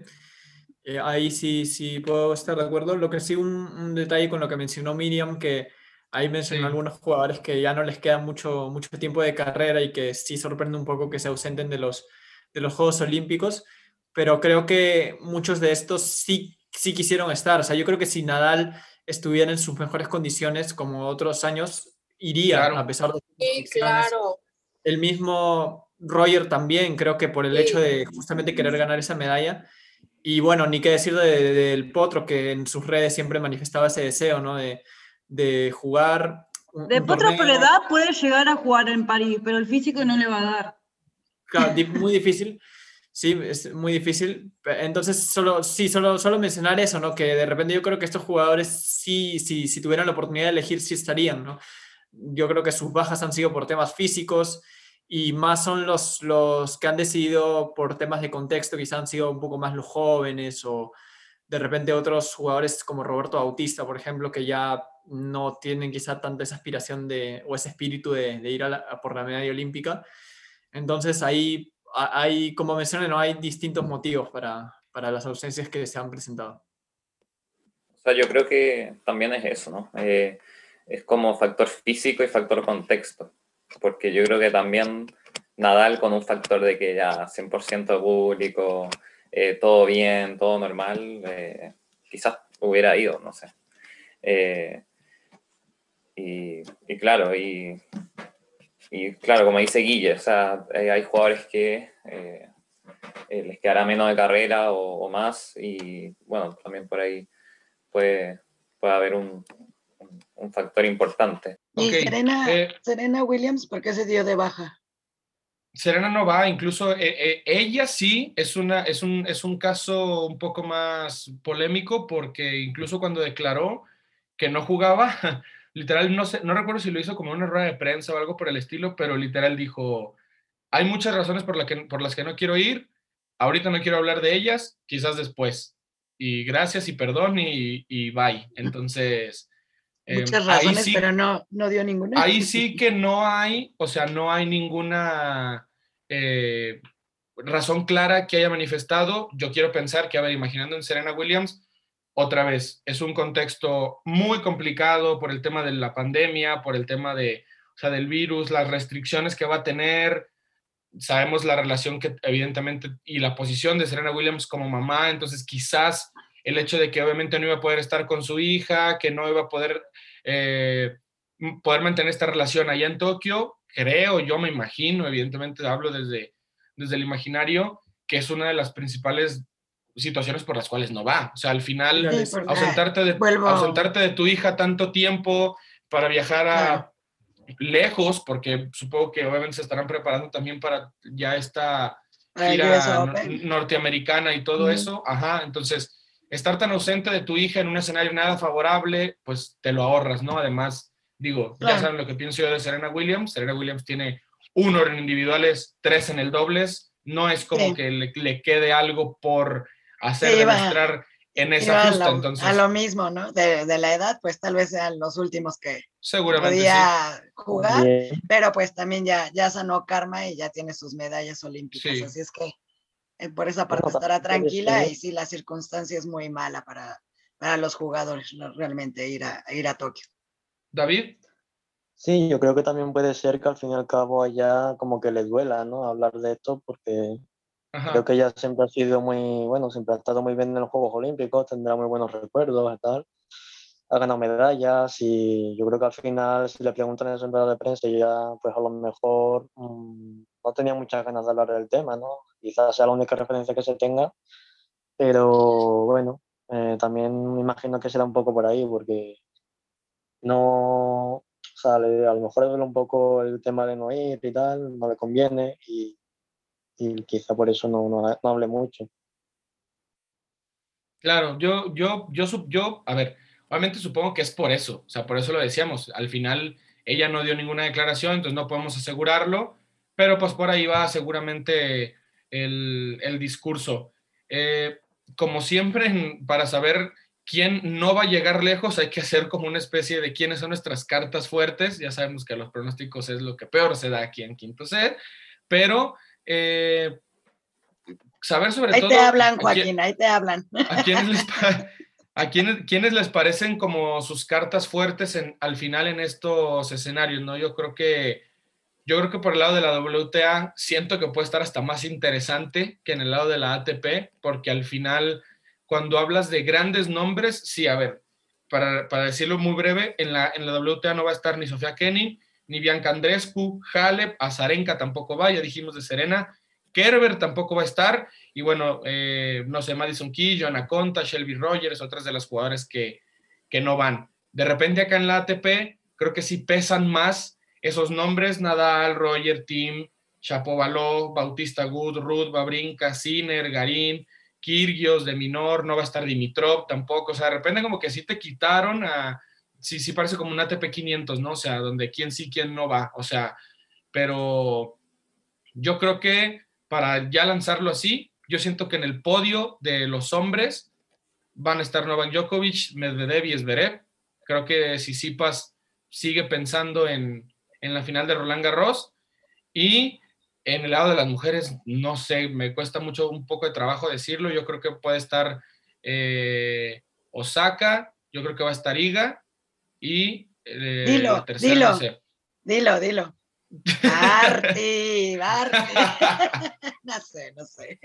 Eh, ahí sí, sí puedo estar de acuerdo. Lo que sí, un, detalle con lo que mencionó Miriam, que ahí mencionó algunos jugadores que ya no les queda mucho, mucho tiempo de carrera y que sí sorprende un poco que se ausenten de los, de los Juegos Olímpicos, pero creo que muchos de estos sí, sí quisieron estar. O sea, yo creo que si Nadal estuviera en sus mejores condiciones como otros años, iría, a pesar de... Sí, claro. El mismo Roger también, creo que por el hecho de justamente querer ganar esa medalla. Y bueno, ni qué decir del Potro, que en sus redes siempre manifestaba ese deseo, ¿no? De, de jugar. de Potro por edad puede llegar a jugar en París, pero el físico no le va a dar. Claro, muy difícil. Sí, es muy difícil. Entonces, solo, sí, solo, solo mencionar eso, ¿no? Que de repente yo creo que estos jugadores sí, sí, si tuvieran la oportunidad de elegir, sí estarían, ¿no? Yo creo que sus bajas han sido por temas físicos y más son los, los que han decidido por temas de contexto, quizás han sido un poco más los jóvenes o de repente otros jugadores como Roberto Bautista, por ejemplo, que ya no tienen quizá tanta esa aspiración de, o ese espíritu de, ir a, por la medalla olímpica. Entonces ahí hay, como mencioné, no hay distintos motivos para, para las ausencias que se han presentado. O sea, yo creo que también es eso, ¿no? Eh, es como factor físico y factor contexto, porque yo creo que también Nadal con un factor de que ya 100% público, eh, todo bien, todo normal, eh, quizás hubiera ido, no sé. Eh, y, claro, y, claro, como dice Guille, o sea, hay jugadores que les quedará menos de carrera o, o, más, y bueno, también por ahí puede, puede haber un, un factor importante. ¿Y Serena, eh, Serena, Williams por qué se dio de baja? Serena no va, incluso eh, eh, ella sí es, una, es, un, es un caso un poco más polémico porque incluso cuando declaró que no jugaba, literal, no, sé, no recuerdo si lo hizo como una rueda de prensa o algo por el estilo, pero literal dijo, hay muchas razones por, la que, por las que no quiero ir, ahorita no quiero hablar de ellas, quizás después. Y gracias y perdón y, y bye. Entonces, Em, Muchas razones, pero no, no dio ninguna. Ahí sí que no hay, o sea, no hay ninguna eh, razón clara que haya manifestado. Yo quiero pensar que, a ver, imaginando en Serena Williams, otra vez, es un contexto muy complicado por el tema de la pandemia, por el tema de, o sea, del virus, las restricciones que va a tener. Sabemos la relación que evidentemente y la posición de Serena Williams como mamá, entonces quizás el hecho de que obviamente no iba a poder estar con su hija, que no iba a poder, eh, poder mantener esta relación allá en Tokio, creo, yo me imagino, evidentemente hablo desde, desde el imaginario, que es una de las principales situaciones por las cuales no va. O sea, al final, ausentarte, de, ausentarte de tu hija tanto tiempo para viajar a lejos, porque supongo que obviamente se estarán preparando también para ya esta gira norteamericana y todo eso. Ajá, entonces estar tan ausente de tu hija en un escenario nada favorable, pues te lo ahorras, ¿no? Además, digo, ya saben lo que pienso yo de Serena Williams. Serena Williams tiene uno en individuales, tres en el dobles. no es como Sí. que le, le quede algo por hacer Sí, demostrar en Iba esa a justa, lo, entonces a lo mismo, ¿no? De, de la edad, pues tal vez sean los últimos que seguramente sí. podía jugar, Bien. pero pues también ya, ya sanó karma y ya tiene sus medallas olímpicas, Sí. así es que por esa parte estará tranquila y sí, la circunstancia es muy mala para, para los jugadores realmente ir a, ir a Tokio. David, Sí, yo creo que también puede ser que al fin y al cabo allá como que le duela, ¿no? Hablar de esto porque Ajá. creo que ella siempre ha sido muy, bueno, siempre ha estado muy bien en los Juegos Olímpicos, tendrá muy buenos recuerdos y tal. Ha ganado medallas y yo creo que al final si le preguntan en rueda de prensa ella pues a lo mejor mm, no tenía muchas ganas de hablar del tema, ¿no? Quizás sea la única referencia que se tenga, pero bueno, eh, también me imagino que será un poco por ahí porque no, o sea, le- a lo mejor le duele un poco el tema de no ir y tal, no le conviene y, y quizá por eso no, no, no hable mucho. Claro, yo, yo, yo, yo, a ver, obviamente supongo que es por eso, o sea, por eso lo decíamos. Al final ella no dio ninguna declaración, entonces no podemos asegurarlo, pero pues por ahí va seguramente el, el discurso. Eh, como siempre, para saber quién no va a llegar lejos, hay que hacer como una especie de quiénes son nuestras cartas fuertes. Ya sabemos que los pronósticos es lo que peor se da aquí en Quinto Set, pero eh, saber sobre Ahí todo... te hablan, quién- Joaquín, ahí te hablan. ¿A quiénes les, a quiénes, quiénes les parecen como sus cartas fuertes en, al final en estos escenarios? ¿no? Yo creo que yo creo que por el lado de la WTA siento que puede estar hasta más interesante que en el lado de la ATP, porque al final, cuando hablas de grandes nombres, sí, a ver, para, para decirlo muy breve, en la, en la WTA no va a estar ni Sofía Kenin, ni Bianca Andrescu, Halep, Azarenka tampoco va, ya dijimos de Serena, Kerber tampoco va a estar, y bueno, eh, no sé, Madison Key, Joanna Conta, Shelby Rogers, otras de las jugadoras que, que no van. De repente acá en la ATP creo que sí pesan más esos nombres, Nadal, Roger, Tim, Chapovalov, Bautista Good, Ruth, Babrinka, Sinner, Garín, Kirgios, de Minor, no va a estar Dimitrov tampoco, o sea, de repente como que sí te quitaron a, sí, sí parece como un ATP 500, ¿no? O sea, donde quién sí, quién no va, o sea, pero yo creo que para ya lanzarlo así, yo siento que en el podio de los hombres van a estar Novak Djokovic, Medvedev y Zverev. Creo que Sisipas sigue pensando en, en la final de Roland Garros y en el lado de las mujeres, no sé, me cuesta mucho un poco de trabajo decirlo. Yo creo que puede estar eh, Osaka, yo creo que va a estar Iga y eh, Dilo, la tercera, dilo. no sé. Dilo, dilo. Barty, Barty. no sé, no sé.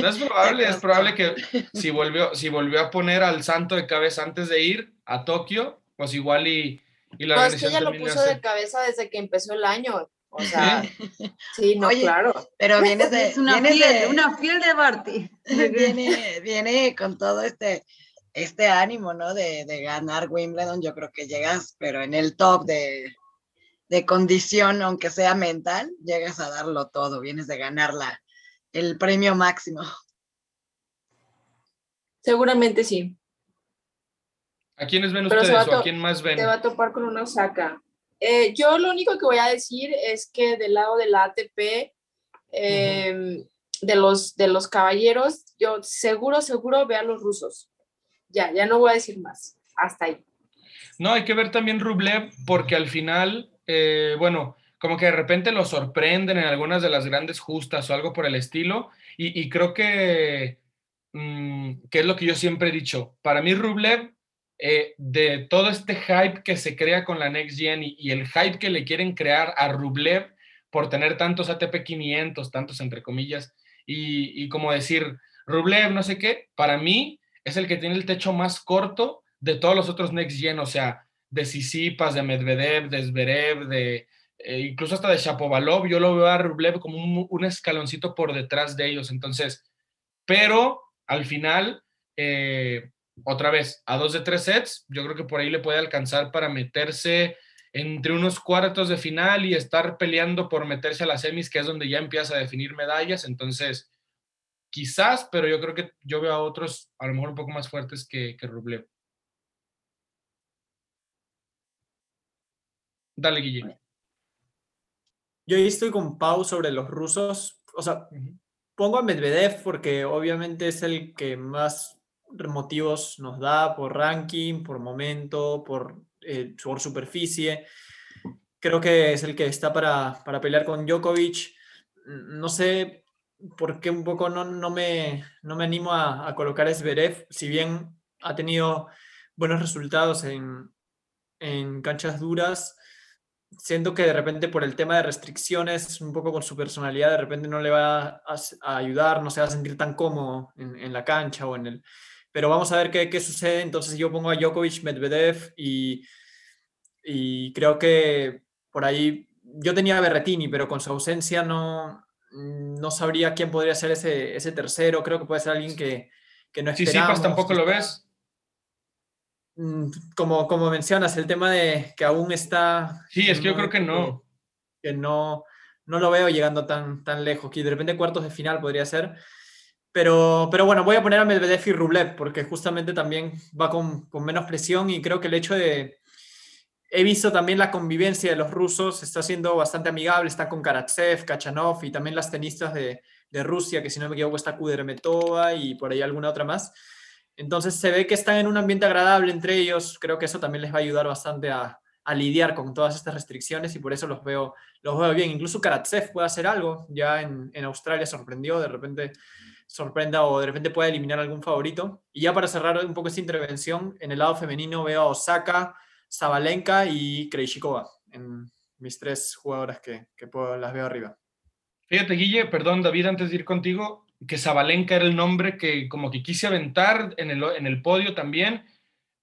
No es probable, es probable que si volvió, si volvió a poner al santo de cabeza antes de ir a Tokio, pues igual y, y la No, es que ella lo puso hace- de cabeza desde que empezó el año. O sea, sí, no, Oye, claro. Pero vienes de, Es una vienes fiel, de- una fiel de Barty. viene, viene con todo este, este ánimo, ¿no? De, de ganar Wimbledon. Yo creo que llegas, pero en el top de, de condición, aunque sea mental, llegas a darlo todo. Vienes de ganar la, el premio máximo. Seguramente sí. ¿A quiénes ven Pero ustedes o a quién más ven? Te va a topar con una Osaka. Eh, yo lo único que voy a decir es que del lado de la ATP, eh, de, los, de los caballeros, yo seguro, seguro ve a los rusos. Ya, ya no voy a decir más. Hasta ahí. No, hay que ver también Rublev porque al final, eh, bueno, como que de repente lo sorprenden en algunas de las grandes justas o algo por el estilo. Y, y creo que, mm, que es lo que yo siempre he dicho. Para mí Rublev, eh, de todo este hype que se crea con la Next Gen y, el hype que le quieren crear a Rublev por tener tantos ATP 500, tantos entre comillas, y, y como decir, Rublev, no sé qué, para mí es el que tiene el techo más corto de todos los otros Next Gen, o sea, de Sisipas, de Medvedev, de Zverev, de eh, incluso hasta de Shapovalov, yo lo veo a Rublev como un, un escaloncito por detrás de ellos, entonces, pero al final, eh, otra vez, a dos de tres sets, yo creo que por ahí le puede alcanzar para meterse entre unos cuartos de final y estar peleando por meterse a las semis, que es donde ya empieza a definir medallas, entonces quizás, pero yo creo que yo veo a otros a lo mejor un poco más fuertes que, que Rublev. Dale, Guille. Yo ahí estoy con Pau sobre los rusos. o sea, pongo a Medvedev porque obviamente es el que más motivos nos da por ranking, por momento, por, eh, superficie. Creo que es el que está para, para pelear con Djokovic. No sé por qué un poco no, no, me, no me animo a, a colocar a Zverev, si bien ha tenido buenos resultados en, en canchas duras siento que de repente por el tema de restricciones, un poco con su personalidad, de repente no le va a, ayudar, no se va a sentir tan cómodo en, la cancha o en el... Pero vamos a ver qué, qué, sucede. Entonces yo pongo a Djokovic, Medvedev y, y creo que por ahí yo tenía a Berretini, pero con su ausencia no, no sabría quién podría ser ese, ese tercero. Creo que puede ser alguien que, que no esperamos. Sí, tampoco lo ves. Mm, como, como mencionas, el tema de que aún está... Sí, es que yo creo que no. Que, no, no lo veo llegando tan, tan lejos, que de repente cuartos de final podría ser. Pero, pero bueno, voy a poner a Medvedev y Rublev, porque justamente también va con, con menos presión y creo que el hecho de... He visto también la convivencia de los rusos, está siendo bastante amigable, está con Karatsev, Kachanov y también las tenistas de, de Rusia, que si no me equivoco está Kudermetova y por ahí alguna otra más entonces se ve que están en un ambiente agradable entre ellos. Creo que eso también les va a ayudar bastante a, lidiar con todas estas restricciones y por eso los veo, los veo bien. Incluso Karatsev puede hacer algo. Ya en, Australia sorprendió, de repente sorprenda o de repente puede eliminar algún favorito. Y ya para cerrar un poco esta intervención, en el lado femenino veo a Osaka, Zabalenka y Krejcikova en mis tres jugadoras que, que puedo, las veo arriba. Fíjate, Guille, perdón, David, antes de ir contigo, que Zabalenka era el nombre que como que quise aventar en el, en el podio también,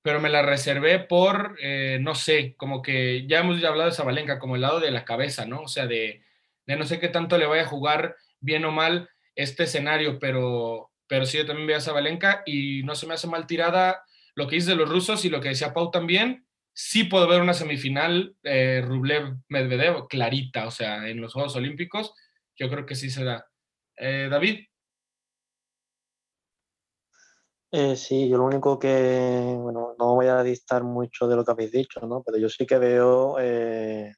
pero me la reservé por, eh, no sé, como que ya hemos hablado de Zabalenka, como el lado de la cabeza, ¿no? O sea, de, de no sé qué tanto le vaya a jugar bien o mal este escenario, pero, pero sí, yo también veo a Zabalenka y no se me hace mal tirada lo que dice de los rusos y lo que decía Pau también. Sí puedo ver una semifinal eh, Rublev-Medvedev clarita, o sea, en los Juegos Olímpicos, yo creo que sí se da. Eh, David. Eh, sí, yo lo único que, bueno, no voy a distar mucho de lo que habéis dicho, ¿no? Pero yo sí que veo eh,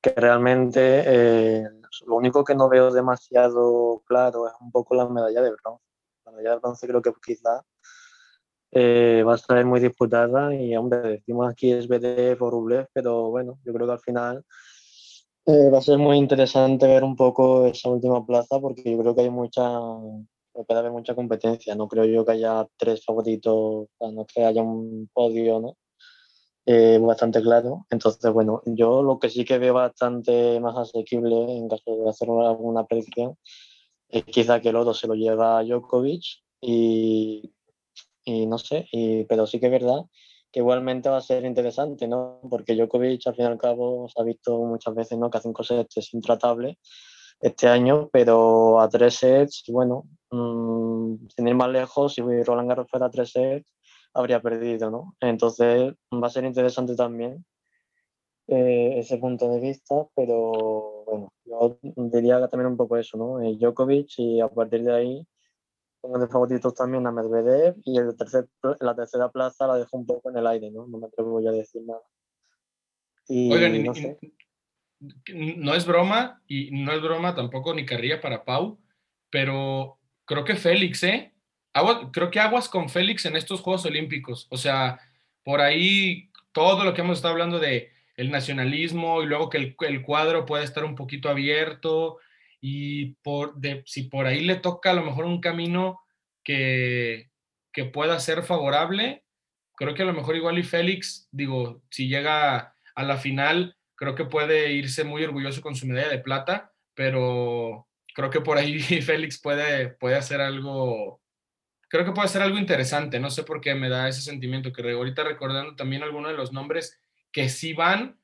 que realmente eh, lo único que no veo demasiado claro es un poco la medalla de bronce. La medalla de bronce creo que quizá va a estar muy disputada y, hombre, decimos aquí es BD o Rublev, pero bueno, yo creo que al final va a ser muy interesante ver un poco esa última plaza porque yo creo que hay mucha puede haber mucha competencia. No creo yo que haya tres favoritos, no que haya un podio, ¿no? Eh, bastante claro. Entonces, bueno, yo lo que sí que veo bastante más asequible en caso de hacer alguna predicción es quizá que el oro se lo lleva Djokovic y, y no sé, y, pero sí que es verdad que igualmente va a ser interesante, ¿no? Porque Djokovic al fin y al cabo se ha visto muchas veces, ¿no? Que hace un cosas intratable este año, pero a tres sets, bueno, mmm, sin ir más lejos, si Roland Garros fuera a tres sets, habría perdido, ¿no? Entonces va a ser interesante también eh, ese punto de vista, pero bueno, yo diría también un poco eso, ¿no? Eh, Djokovic y a partir de ahí pongo de favoritos también a Medvedev y el tercer, la tercera plaza la dejo un poco en el aire, ¿no? No me atrevo ya a decir nada. Y, no sé no es broma y no es broma tampoco ni carrilla para Pau, pero creo que Félix, ¿eh? Creo que aguas con Félix en estos Juegos Olímpicos. O sea, por ahí todo lo que hemos estado hablando de el nacionalismo y luego que el, cuadro puede estar un poquito abierto y por, de, si por ahí le toca a lo mejor un camino que, que pueda ser favorable, creo que a lo mejor igual y Félix, digo, si llega a la final, creo que puede irse muy orgulloso con su medalla de plata, pero creo que por ahí Félix puede, puede hacer algo, creo que puede hacer algo interesante, no sé por qué me da ese sentimiento, que ahorita recordando también algunos de los nombres que sí van,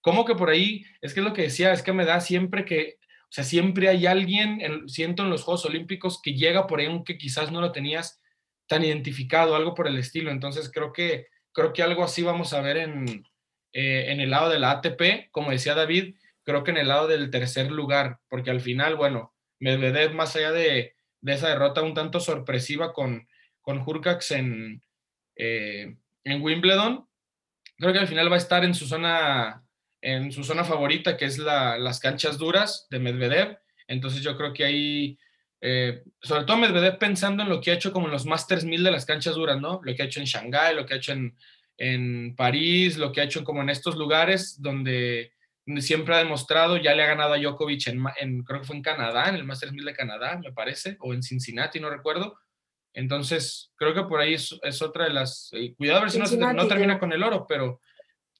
como que por ahí, es que es lo que decía, es que me da siempre que, o sea, siempre hay alguien, siento en los Juegos Olímpicos, que llega por ahí aunque quizás no lo tenías tan identificado, algo por el estilo, entonces creo que, creo que algo así vamos a ver en, eh, en el lado de la ATP, como decía David, creo que en el lado del tercer lugar, porque al final, bueno, Medvedev, más allá de, esa derrota un tanto sorpresiva con, con Hurkacz en, eh, en Wimbledon, creo que al final va a estar en su zona, en su zona favorita, que es las canchas duras de Medvedev. Entonces yo creo que ahí, eh, sobre todo Medvedev pensando en lo que ha hecho como en los Masters 1000 de las canchas duras, ¿no? Lo que ha hecho en Shanghái, lo que ha hecho en, en París, lo que ha hecho como en estos lugares donde siempre ha demostrado, ya le ha ganado a Djokovic en, en, creo que fue en Canadá, en el Masters 1000 de Canadá, me parece, o en Cincinnati, no recuerdo. Entonces, creo que por ahí es, es otra de las... Eh, cuidado a ver si no, no, termina con el oro, pero,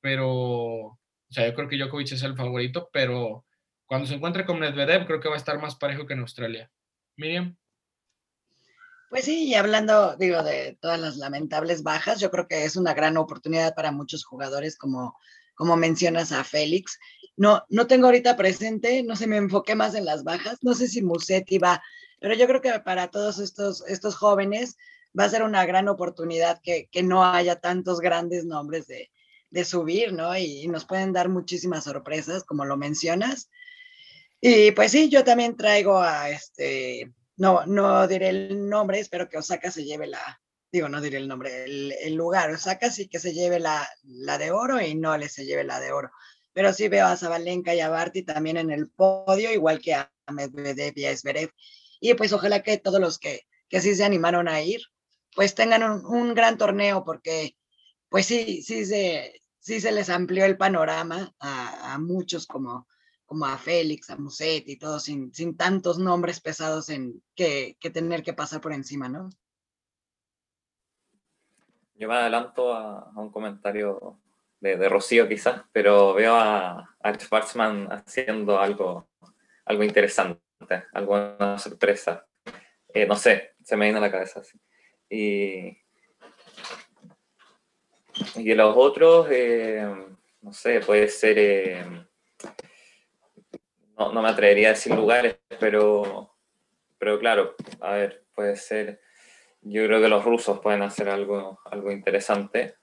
pero, o sea, yo creo que Djokovic es el favorito, pero cuando se encuentre con Medvedev, creo que va a estar más parejo que en Australia. Miriam. Pues sí, y hablando, digo, de todas las lamentables bajas, yo creo que es una gran oportunidad para muchos jugadores, como, como mencionas a Félix. No, no tengo ahorita presente, no sé, me enfoqué más en las bajas, no sé si Musetti va pero yo creo que para todos estos, estos jóvenes va a ser una gran oportunidad que, que no haya tantos grandes nombres de, de subir, ¿no? Y, nos pueden dar muchísimas sorpresas, como lo mencionas. Y pues sí, yo también traigo a este, no, no diré el nombre, espero que Osaka se lleve la, digo, no diré el nombre, el, el, lugar, Osaka sí que se lleve la, la de oro y no le se lleve la de oro. Pero sí veo a Zabalenka y a Barty también en el podio, igual que a Medvedev y a Zverev. Y pues ojalá que todos los que, que sí se animaron a ir, pues tengan un, gran torneo, porque pues sí, sí se, sí se les amplió el panorama a, muchos como, como a Félix, a Muset y todos sin, sin tantos nombres pesados en que, que, tener que pasar por encima, ¿no? Yo me adelanto a, un comentario de, de, Rocío quizás, pero veo a, a Schwarzman haciendo algo, algo interesante alguna sorpresa. Eh, no sé, se me viene a la cabeza. Y, y los otros, eh, no sé, puede ser, eh, no, no, me atrevería a decir lugares, pero, pero claro, a ver, puede ser, yo creo que los rusos pueden hacer algo, algo interesante.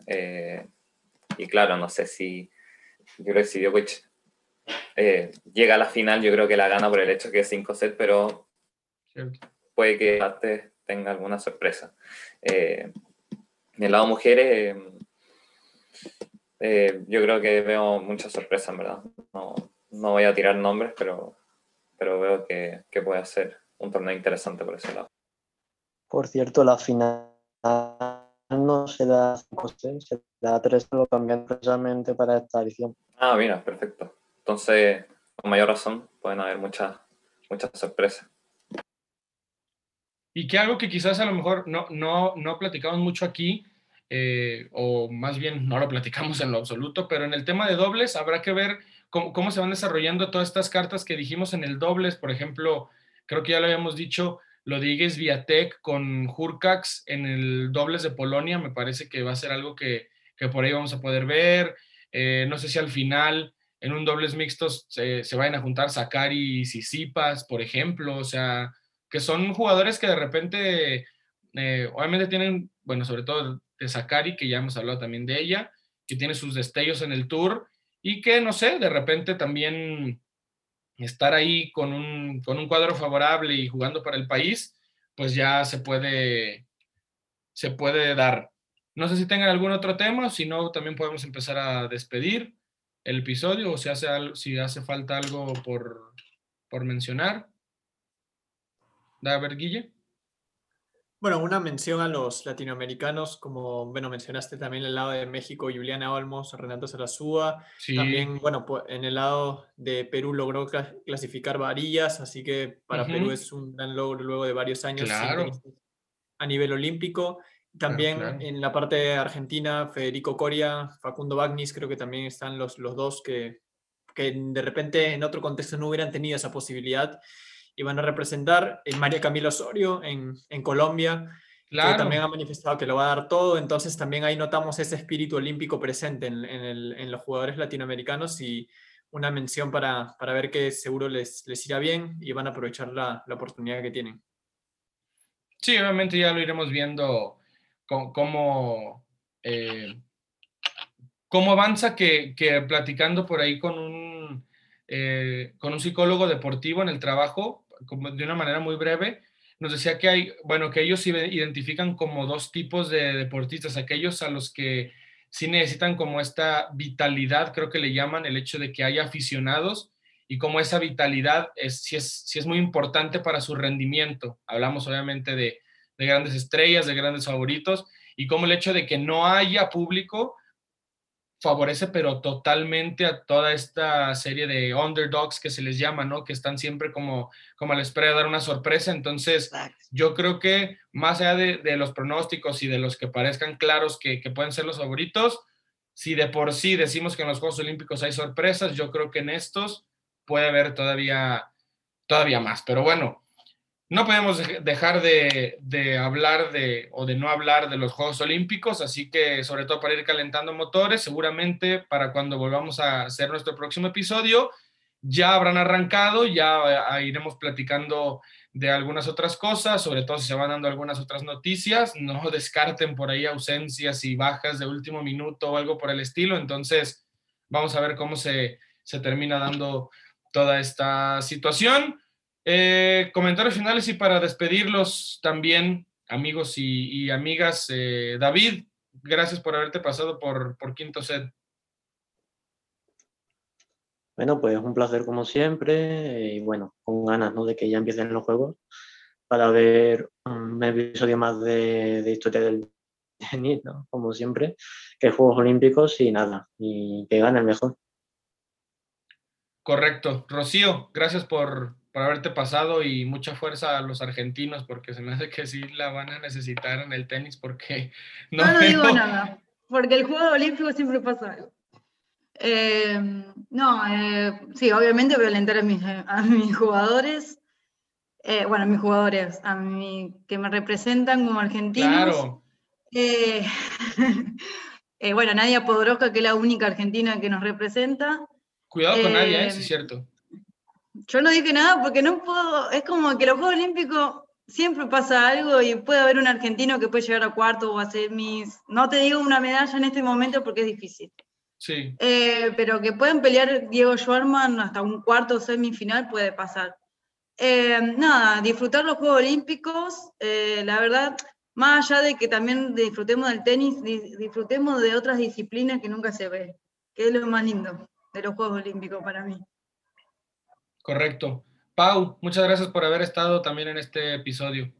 Y claro, no sé si, yo creo que si Djokovic eh, llega a la final, yo creo que la gana por el hecho que es 5 set, pero puede que antes tenga alguna sorpresa. Eh, en el lado mujeres, eh, yo creo que veo muchas sorpresas, en verdad. No, no, voy a tirar nombres, pero, pero veo que, que puede ser un torneo interesante por ese lado. Por cierto, la final no se da 5 se da 3, lo cambian precisamente para esta edición. Ah, mira, perfecto. Entonces, con mayor razón, pueden haber muchas, muchas sorpresas. Y que algo que quizás a lo mejor no, no, no platicamos mucho aquí, eh, o más bien no lo platicamos en lo absoluto, pero en el tema de dobles habrá que ver cómo, cómo, se van desarrollando todas estas cartas que dijimos en el dobles. Por ejemplo, creo que ya lo habíamos dicho, lo de Igues Viatek con Hurcax en el dobles de Polonia, me parece que va a ser algo que, que por ahí vamos a poder ver. Eh, no sé si al final en un dobles mixtos se, se vayan a juntar Sakari y Sisipas, por ejemplo, o sea, que son jugadores que de repente, eh, obviamente tienen, bueno, sobre todo de Sakari, que ya hemos hablado también de ella, que tiene sus destellos en el tour y que, no sé, de repente también estar ahí con un, con un cuadro favorable y jugando para el país, pues ya se puede, se puede dar. No sé si tengan algún otro tema, si no, también podemos empezar a despedir el episodio o si hace, si hace falta algo por, por mencionar. A ver, Guille. Bueno, una mención a los latinoamericanos, como bueno, mencionaste también el lado de México, Juliana Olmos, Renato Sarazúa. También, bueno, pues, en el lado de Perú logró clasificar varillas, así que para Perú es un gran logro luego de varios años a nivel olímpico. También en la parte de Argentina, Federico Coria, Facundo Bagnis, creo que también están los, los dos que, que de repente en otro contexto no hubieran tenido esa posibilidad y van a representar. Eh, María Camilo Osorio en, en Colombia, claro. que también ha manifestado que lo va a dar todo. Entonces también ahí notamos ese espíritu olímpico presente en, en, el, en los jugadores latinoamericanos y una mención para, para, ver que seguro les, les irá bien y van a aprovechar la, la oportunidad que tienen. Sí, obviamente ya lo iremos viendo cómo, eh, cómo avanza que, que, platicando por ahí con un, eh, con un psicólogo deportivo en el trabajo, como de una manera muy breve, nos decía que hay, bueno, que ellos identifican como dos tipos de deportistas, aquellos a los que sí necesitan como esta vitalidad, creo que le llaman el hecho de que haya aficionados y cómo esa vitalidad es, sí, es, es muy importante para su rendimiento. Hablamos obviamente de, de grandes estrellas, de grandes favoritos, y cómo el hecho de que no haya público favorece pero totalmente a toda esta serie de underdogs que se les llama, ¿no? Que están siempre como, como a la espera de dar una sorpresa. Entonces, yo creo que más allá de, los pronósticos y de los que parezcan claros que, que, pueden ser los favoritos, si de por sí decimos que en los Juegos Olímpicos hay sorpresas, yo creo que en estos puede haber todavía, todavía más. Pero bueno, no podemos dejar de, hablar de o de no hablar de los Juegos Olímpicos, así que sobre todo para ir calentando motores, seguramente para cuando volvamos a hacer nuestro próximo episodio, ya habrán arrancado, ya eh, iremos platicando de algunas otras cosas, sobre todo si se van dando algunas otras noticias, no descarten por ahí ausencias y bajas de último minuto o algo por el estilo, entonces vamos a ver cómo se, se termina dando toda esta situación. Eh, comentarios finales y para despedirlos también, amigos y, amigas. Eh, David, gracias por haberte pasado por, por Quinto Set. Bueno, pues un placer como siempre y bueno, con ganas ¿no? de que ya empiecen los juegos para ver un episodio más de, historia del tenis, ¿no? como siempre, que Juegos Olímpicos y nada, y que gane el mejor. Correcto. Rocío, gracias por, por haberte pasado y mucha fuerza a los argentinos porque se me hace que sí la van a necesitar en el tenis porque no, no, digo nada, porque el juego olímpico siempre pasa algo. Eh, no, eh, sí, obviamente voy a alentar a mis, a mis jugadores, eh, bueno, a mis jugadores, a mí, que me representan como argentinos. Claro. bueno, Nadia Podroska, que es la única argentina que nos representa. Cuidado con Nadia, es cierto. Yo no dije nada porque no puedo, es como que los Juegos Olímpicos siempre pasa algo y puede haber un argentino que puede llegar a cuarto o a semis. No te digo una medalla en este momento porque es difícil. Sí. Eh, pero que pueden pelear Diego Schwarman hasta un cuarto o semifinal puede pasar. Eh, nada, disfrutar los Juegos Olímpicos, eh, la verdad, más allá de que también disfrutemos del tenis, disfrutemos de otras disciplinas que nunca se ve, que es lo más lindo de los Juegos Olímpicos para mí. Correcto. Pau, muchas gracias por haber estado también en este episodio.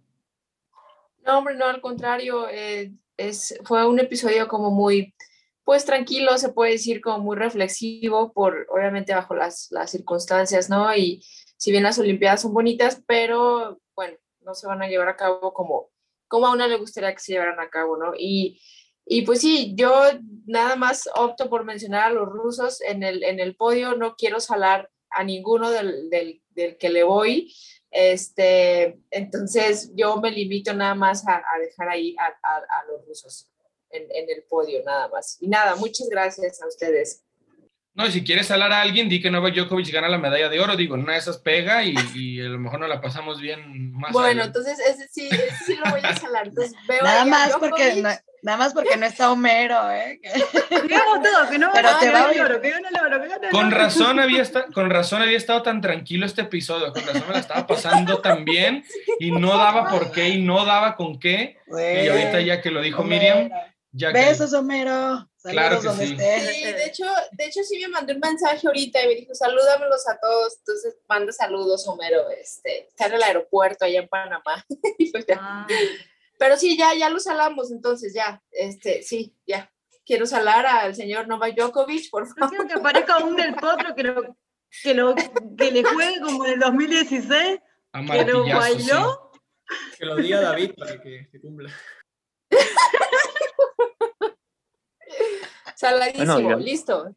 No, hombre, no, al contrario, eh, es, fue un episodio como muy, pues tranquilo, se puede decir como muy reflexivo, por obviamente bajo las, las circunstancias, ¿no? Y si bien las Olimpiadas son bonitas, pero bueno, no se van a llevar a cabo como, como a una le gustaría que se llevaran a cabo, ¿no? Y, y pues sí, yo nada más opto por mencionar a los rusos en el, en el podio, no quiero salar a ninguno del, del, del, que le voy. Este, entonces yo me limito nada más a, a dejar ahí a, a, a los rusos en, en, el podio, nada más. Y nada, muchas gracias a ustedes. No, y si quieres salar a alguien, di que Novak Djokovic gana la medalla de oro. Digo, una de esas pega y, y a lo mejor no la pasamos bien más. Bueno, entonces ese sí, ese sí lo voy a salar. Entonces, veo nada más porque no, nada más porque no está Homero, ¿eh? Digamos todo, que no Pero te va el oro, que gana el oro, que gana el Con razón había estado, con razón había estado tan tranquilo este episodio, con razón me la estaba pasando tan bien y no daba por qué y no daba con qué. y ahorita ya que lo dijo Homero. Miriam, ya que- Besos, Homero. Saludos Claro que donde sí. estés. Sí, de hecho, de hecho sí me mandó un mensaje ahorita y me dijo, salúdamelos a todos. Entonces, manda saludos, Homero. Este, está en el aeropuerto allá en Panamá. Y pues ya. Ah, Pero sí, ya, ya lo salamos, entonces ya, este, sí, ya. Quiero salar al señor Novak Djokovic, por no favor. quiero que aparezca un del potro que, lo, que, lo, que le juegue como en el 2016, a que lo bailó. Que lo diga David para que se cumpla. Saladísimo, Bueno, yo- listo.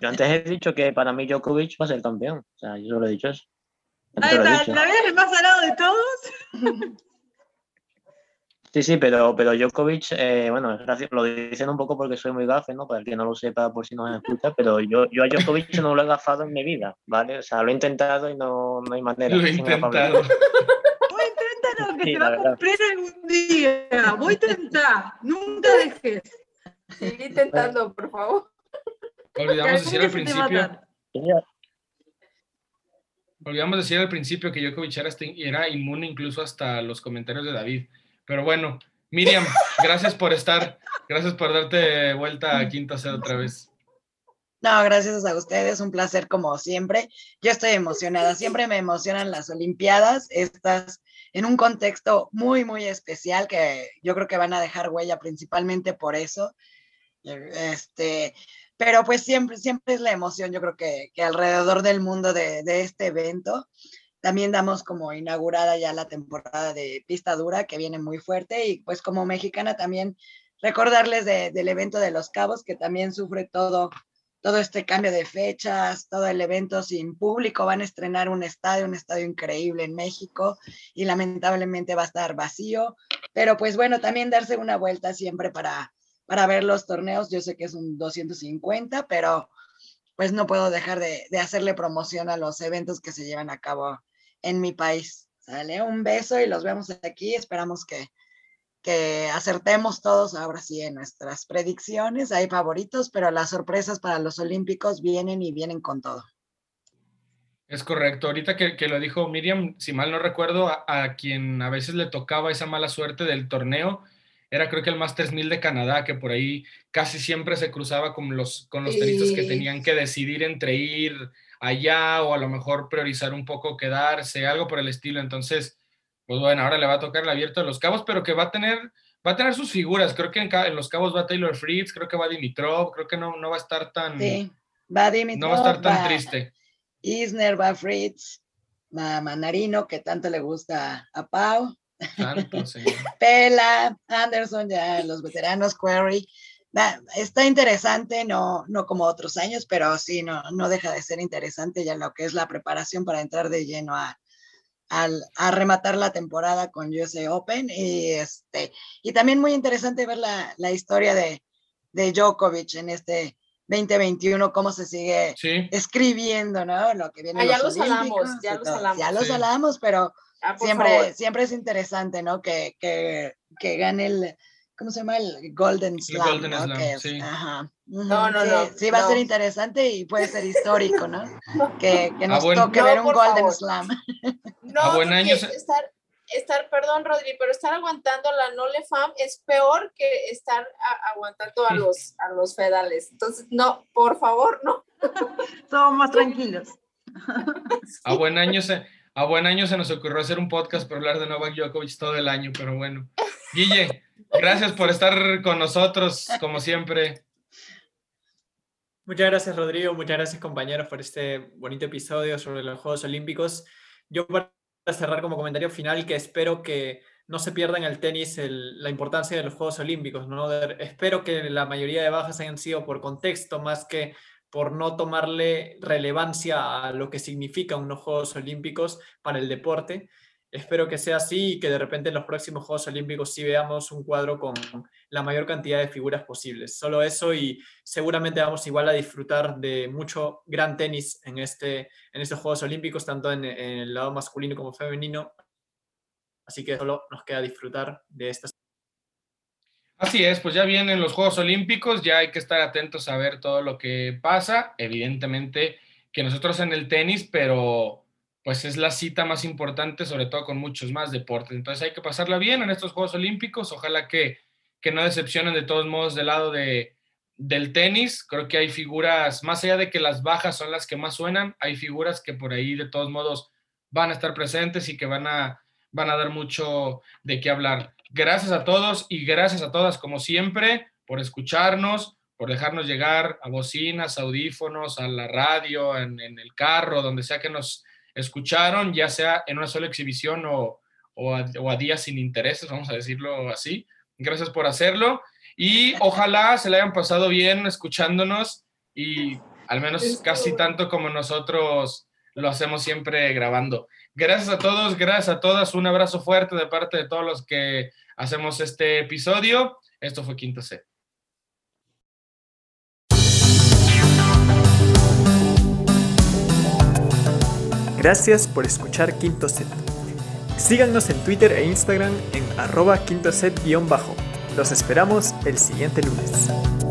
Yo antes he dicho que para mí Djokovic va a ser campeón. O sea, yo solo he dicho eso. Ahí está, la vez el más salado de todos. Sí, sí, pero, pero Djokovic, eh, bueno, lo dicen un poco porque soy muy gafe, ¿no? Para el que no lo sepa, por si no me escucha, pero yo, yo a Djokovic no lo he gafado en mi vida, ¿vale? O sea, lo he intentado y no, no hay manera. Lo he intentado. Voy a intentar que Sí, la va a cumplir algún día. Voy a intentar, nunca dejes. Sigue intentando, por favor. Olvidamos decir al te principio, olvidamos decir al principio que Djokovic era, hasta- era inmune incluso hasta los comentarios de David. Pero bueno, Miriam, gracias por estar, gracias por darte vuelta a quinta sed otra vez. No, gracias a ustedes, un placer como siempre. Yo estoy emocionada, siempre me emocionan las Olimpiadas, estas en un contexto muy, muy especial que yo creo que van a dejar huella principalmente por eso. Este, pero pues siempre, siempre es la emoción, yo creo que, que alrededor del mundo de, de, este evento. También damos como inaugurada ya la temporada de pista dura que viene muy fuerte y pues como mexicana también recordarles de, del evento de Los Cabos que también sufre todo todo este cambio de fechas, todo el evento sin público, van a estrenar un estadio, un estadio increíble en México y lamentablemente va a estar vacío, pero pues bueno, también darse una vuelta siempre para, para ver los torneos, yo sé que es un 250, pero pues no puedo dejar de, de hacerle promoción a los eventos que se llevan a cabo en mi país. ¿Sale? Un beso y los vemos aquí, esperamos que, que acertemos todos ahora sí en nuestras predicciones. Hay favoritos, pero las sorpresas para los Olímpicos vienen y vienen con todo. Es correcto. Ahorita que, que lo dijo Miriam, si mal no recuerdo, a, a, quien a veces le tocaba esa mala suerte del torneo, era creo que el Masters 1000 de Canadá, que por ahí casi siempre se cruzaba con los, con los tenistas que tenían que decidir entre ir allá o a lo mejor priorizar un poco quedarse, algo por el estilo. Entonces, pues bueno, ahora le va a tocar el abierto de los cabos, pero que va a tener, va a tener sus figuras. Creo que en, en los cabos va Taylor Fritz, creo que va Dimitrov, creo que no, no va a estar tan. Sí, va Dimitrov. No va a estar tan va triste. Isner, va Fritz, va Manarino, que tanto le gusta a Pau. Tanto, sí. Pela, Anderson, ya los veteranos, Query. Está interesante, no, no como otros años, pero sí, no, no deja de ser interesante ya lo que es la preparación para entrar de lleno a, al, a rematar la temporada con USA Open y este y también muy interesante ver la, la historia de, de, Djokovic en este 2021 cómo se sigue sí. escribiendo no lo que viene ah, ya los hablamos ya los hablamos ya los Sí. pero Ah, siempre favor. siempre es interesante no que, que, que gane el ¿cómo se llama? El Golden Slam, Golden ¿no? Slam, es- sí. ajá. No, no, sí, no, Sí, va a ser no. interesante y puede ser histórico, ¿no? Que, que Ah, nos bueno. toque No, ver un Golden favor. Slam. No, A buen año estar, estar, perdón, Rodri, pero estar aguantando la Nole Fam es peor que estar a- aguantando a los, a los fedales. Entonces, no, por favor, no. Somos más tranquilos. A buen año se, a buen año se nos ocurrió hacer un podcast para hablar de Novak Djokovic todo el año, pero bueno. Guille, gracias por estar con nosotros, como siempre. Muchas gracias, Rodrigo. Muchas gracias, compañeros, por este bonito episodio sobre los Juegos Olímpicos. Yo para cerrar como comentario final que espero que no se pierda en el tenis la importancia de los Juegos Olímpicos. ¿no? Espero que la mayoría de bajas hayan sido por contexto más que por no tomarle relevancia a lo que significan unos Juegos Olímpicos para el deporte. Espero que sea así y que de repente en los próximos Juegos Olímpicos sí veamos un cuadro con la mayor cantidad de figuras posibles. Solo eso y seguramente vamos igual a disfrutar de mucho gran tenis en, este, en estos Juegos Olímpicos, tanto en, en el lado masculino como femenino. Así que solo nos queda disfrutar de estas. Así es, pues ya vienen los Juegos Olímpicos, ya hay que estar atentos a ver todo lo que pasa. Evidentemente que nosotros en el tenis, pero pues es la cita más importante, sobre todo con muchos más deportes. Entonces hay que pasarla bien en estos Juegos Olímpicos. Ojalá que, que no decepcionen de todos modos del lado de, del tenis. Creo que hay figuras, más allá de que las bajas son las que más suenan, hay figuras que por ahí de todos modos van a estar presentes y que van a, van a dar mucho de qué hablar. Gracias a todos y gracias a todas, como siempre, por escucharnos, por dejarnos llegar a bocinas, audífonos, a la radio, en, en el carro, donde sea que nos escucharon, ya sea en una sola exhibición o, o, a, o a días sin intereses, vamos a decirlo así. Gracias por hacerlo y ojalá se le hayan pasado bien escuchándonos y al menos casi tanto como nosotros lo hacemos siempre grabando. Gracias a todos, gracias a todas, un abrazo fuerte de parte de todos los que hacemos este episodio. Esto fue Quinto Set. Gracias por escuchar Quinto Set. Síganos en Twitter e Instagram en arroba quinto set-bajo. Los esperamos el siguiente lunes.